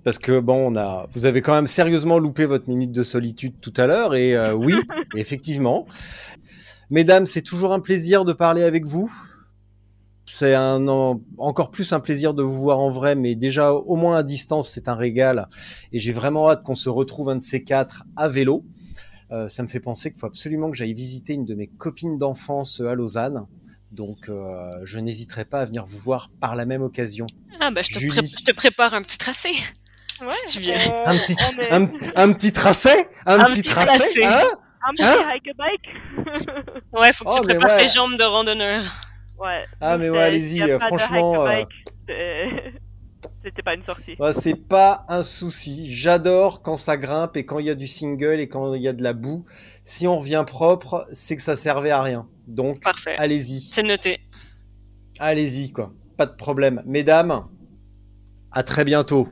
parce que bon, on a, vous avez quand même sérieusement loupé votre minute de solitude tout à l'heure, et euh, oui, effectivement, Mesdames, c'est toujours un plaisir de parler avec vous. C'est un, encore plus un plaisir de vous voir en vrai, mais déjà au moins à distance, c'est un régal. Et j'ai vraiment hâte qu'on se retrouve un de ces quatre à vélo. Euh, ça me fait penser qu'il faut absolument que j'aille visiter une de mes copines d'enfance à Lausanne. Donc, euh, je n'hésiterai pas à venir vous voir par la même occasion. Ah bah je te, Julie. pré- je te prépare un petit tracé. Ouais, Si tu viens. euh, Un petit, est- un, un petit tracé, un, Un petit petit tracé, tracé. hein? Un petit Hein? hike bike. Ouais, faut que Oh, tu mais prépares ouais. tes jambes de randonneur. ouais. Ah, mais ouais, c'est- allez-y, a euh, franchement, euh, c'est- C'était pas une sortie. Ouais, c'est pas un souci. J'adore quand ça grimpe et quand il y a du single et quand il y a de la boue. Si on revient propre, c'est que ça servait à rien. Donc, Parfait. allez-y. C'est noté. Allez-y, quoi. Pas de problème. Mesdames, à très bientôt.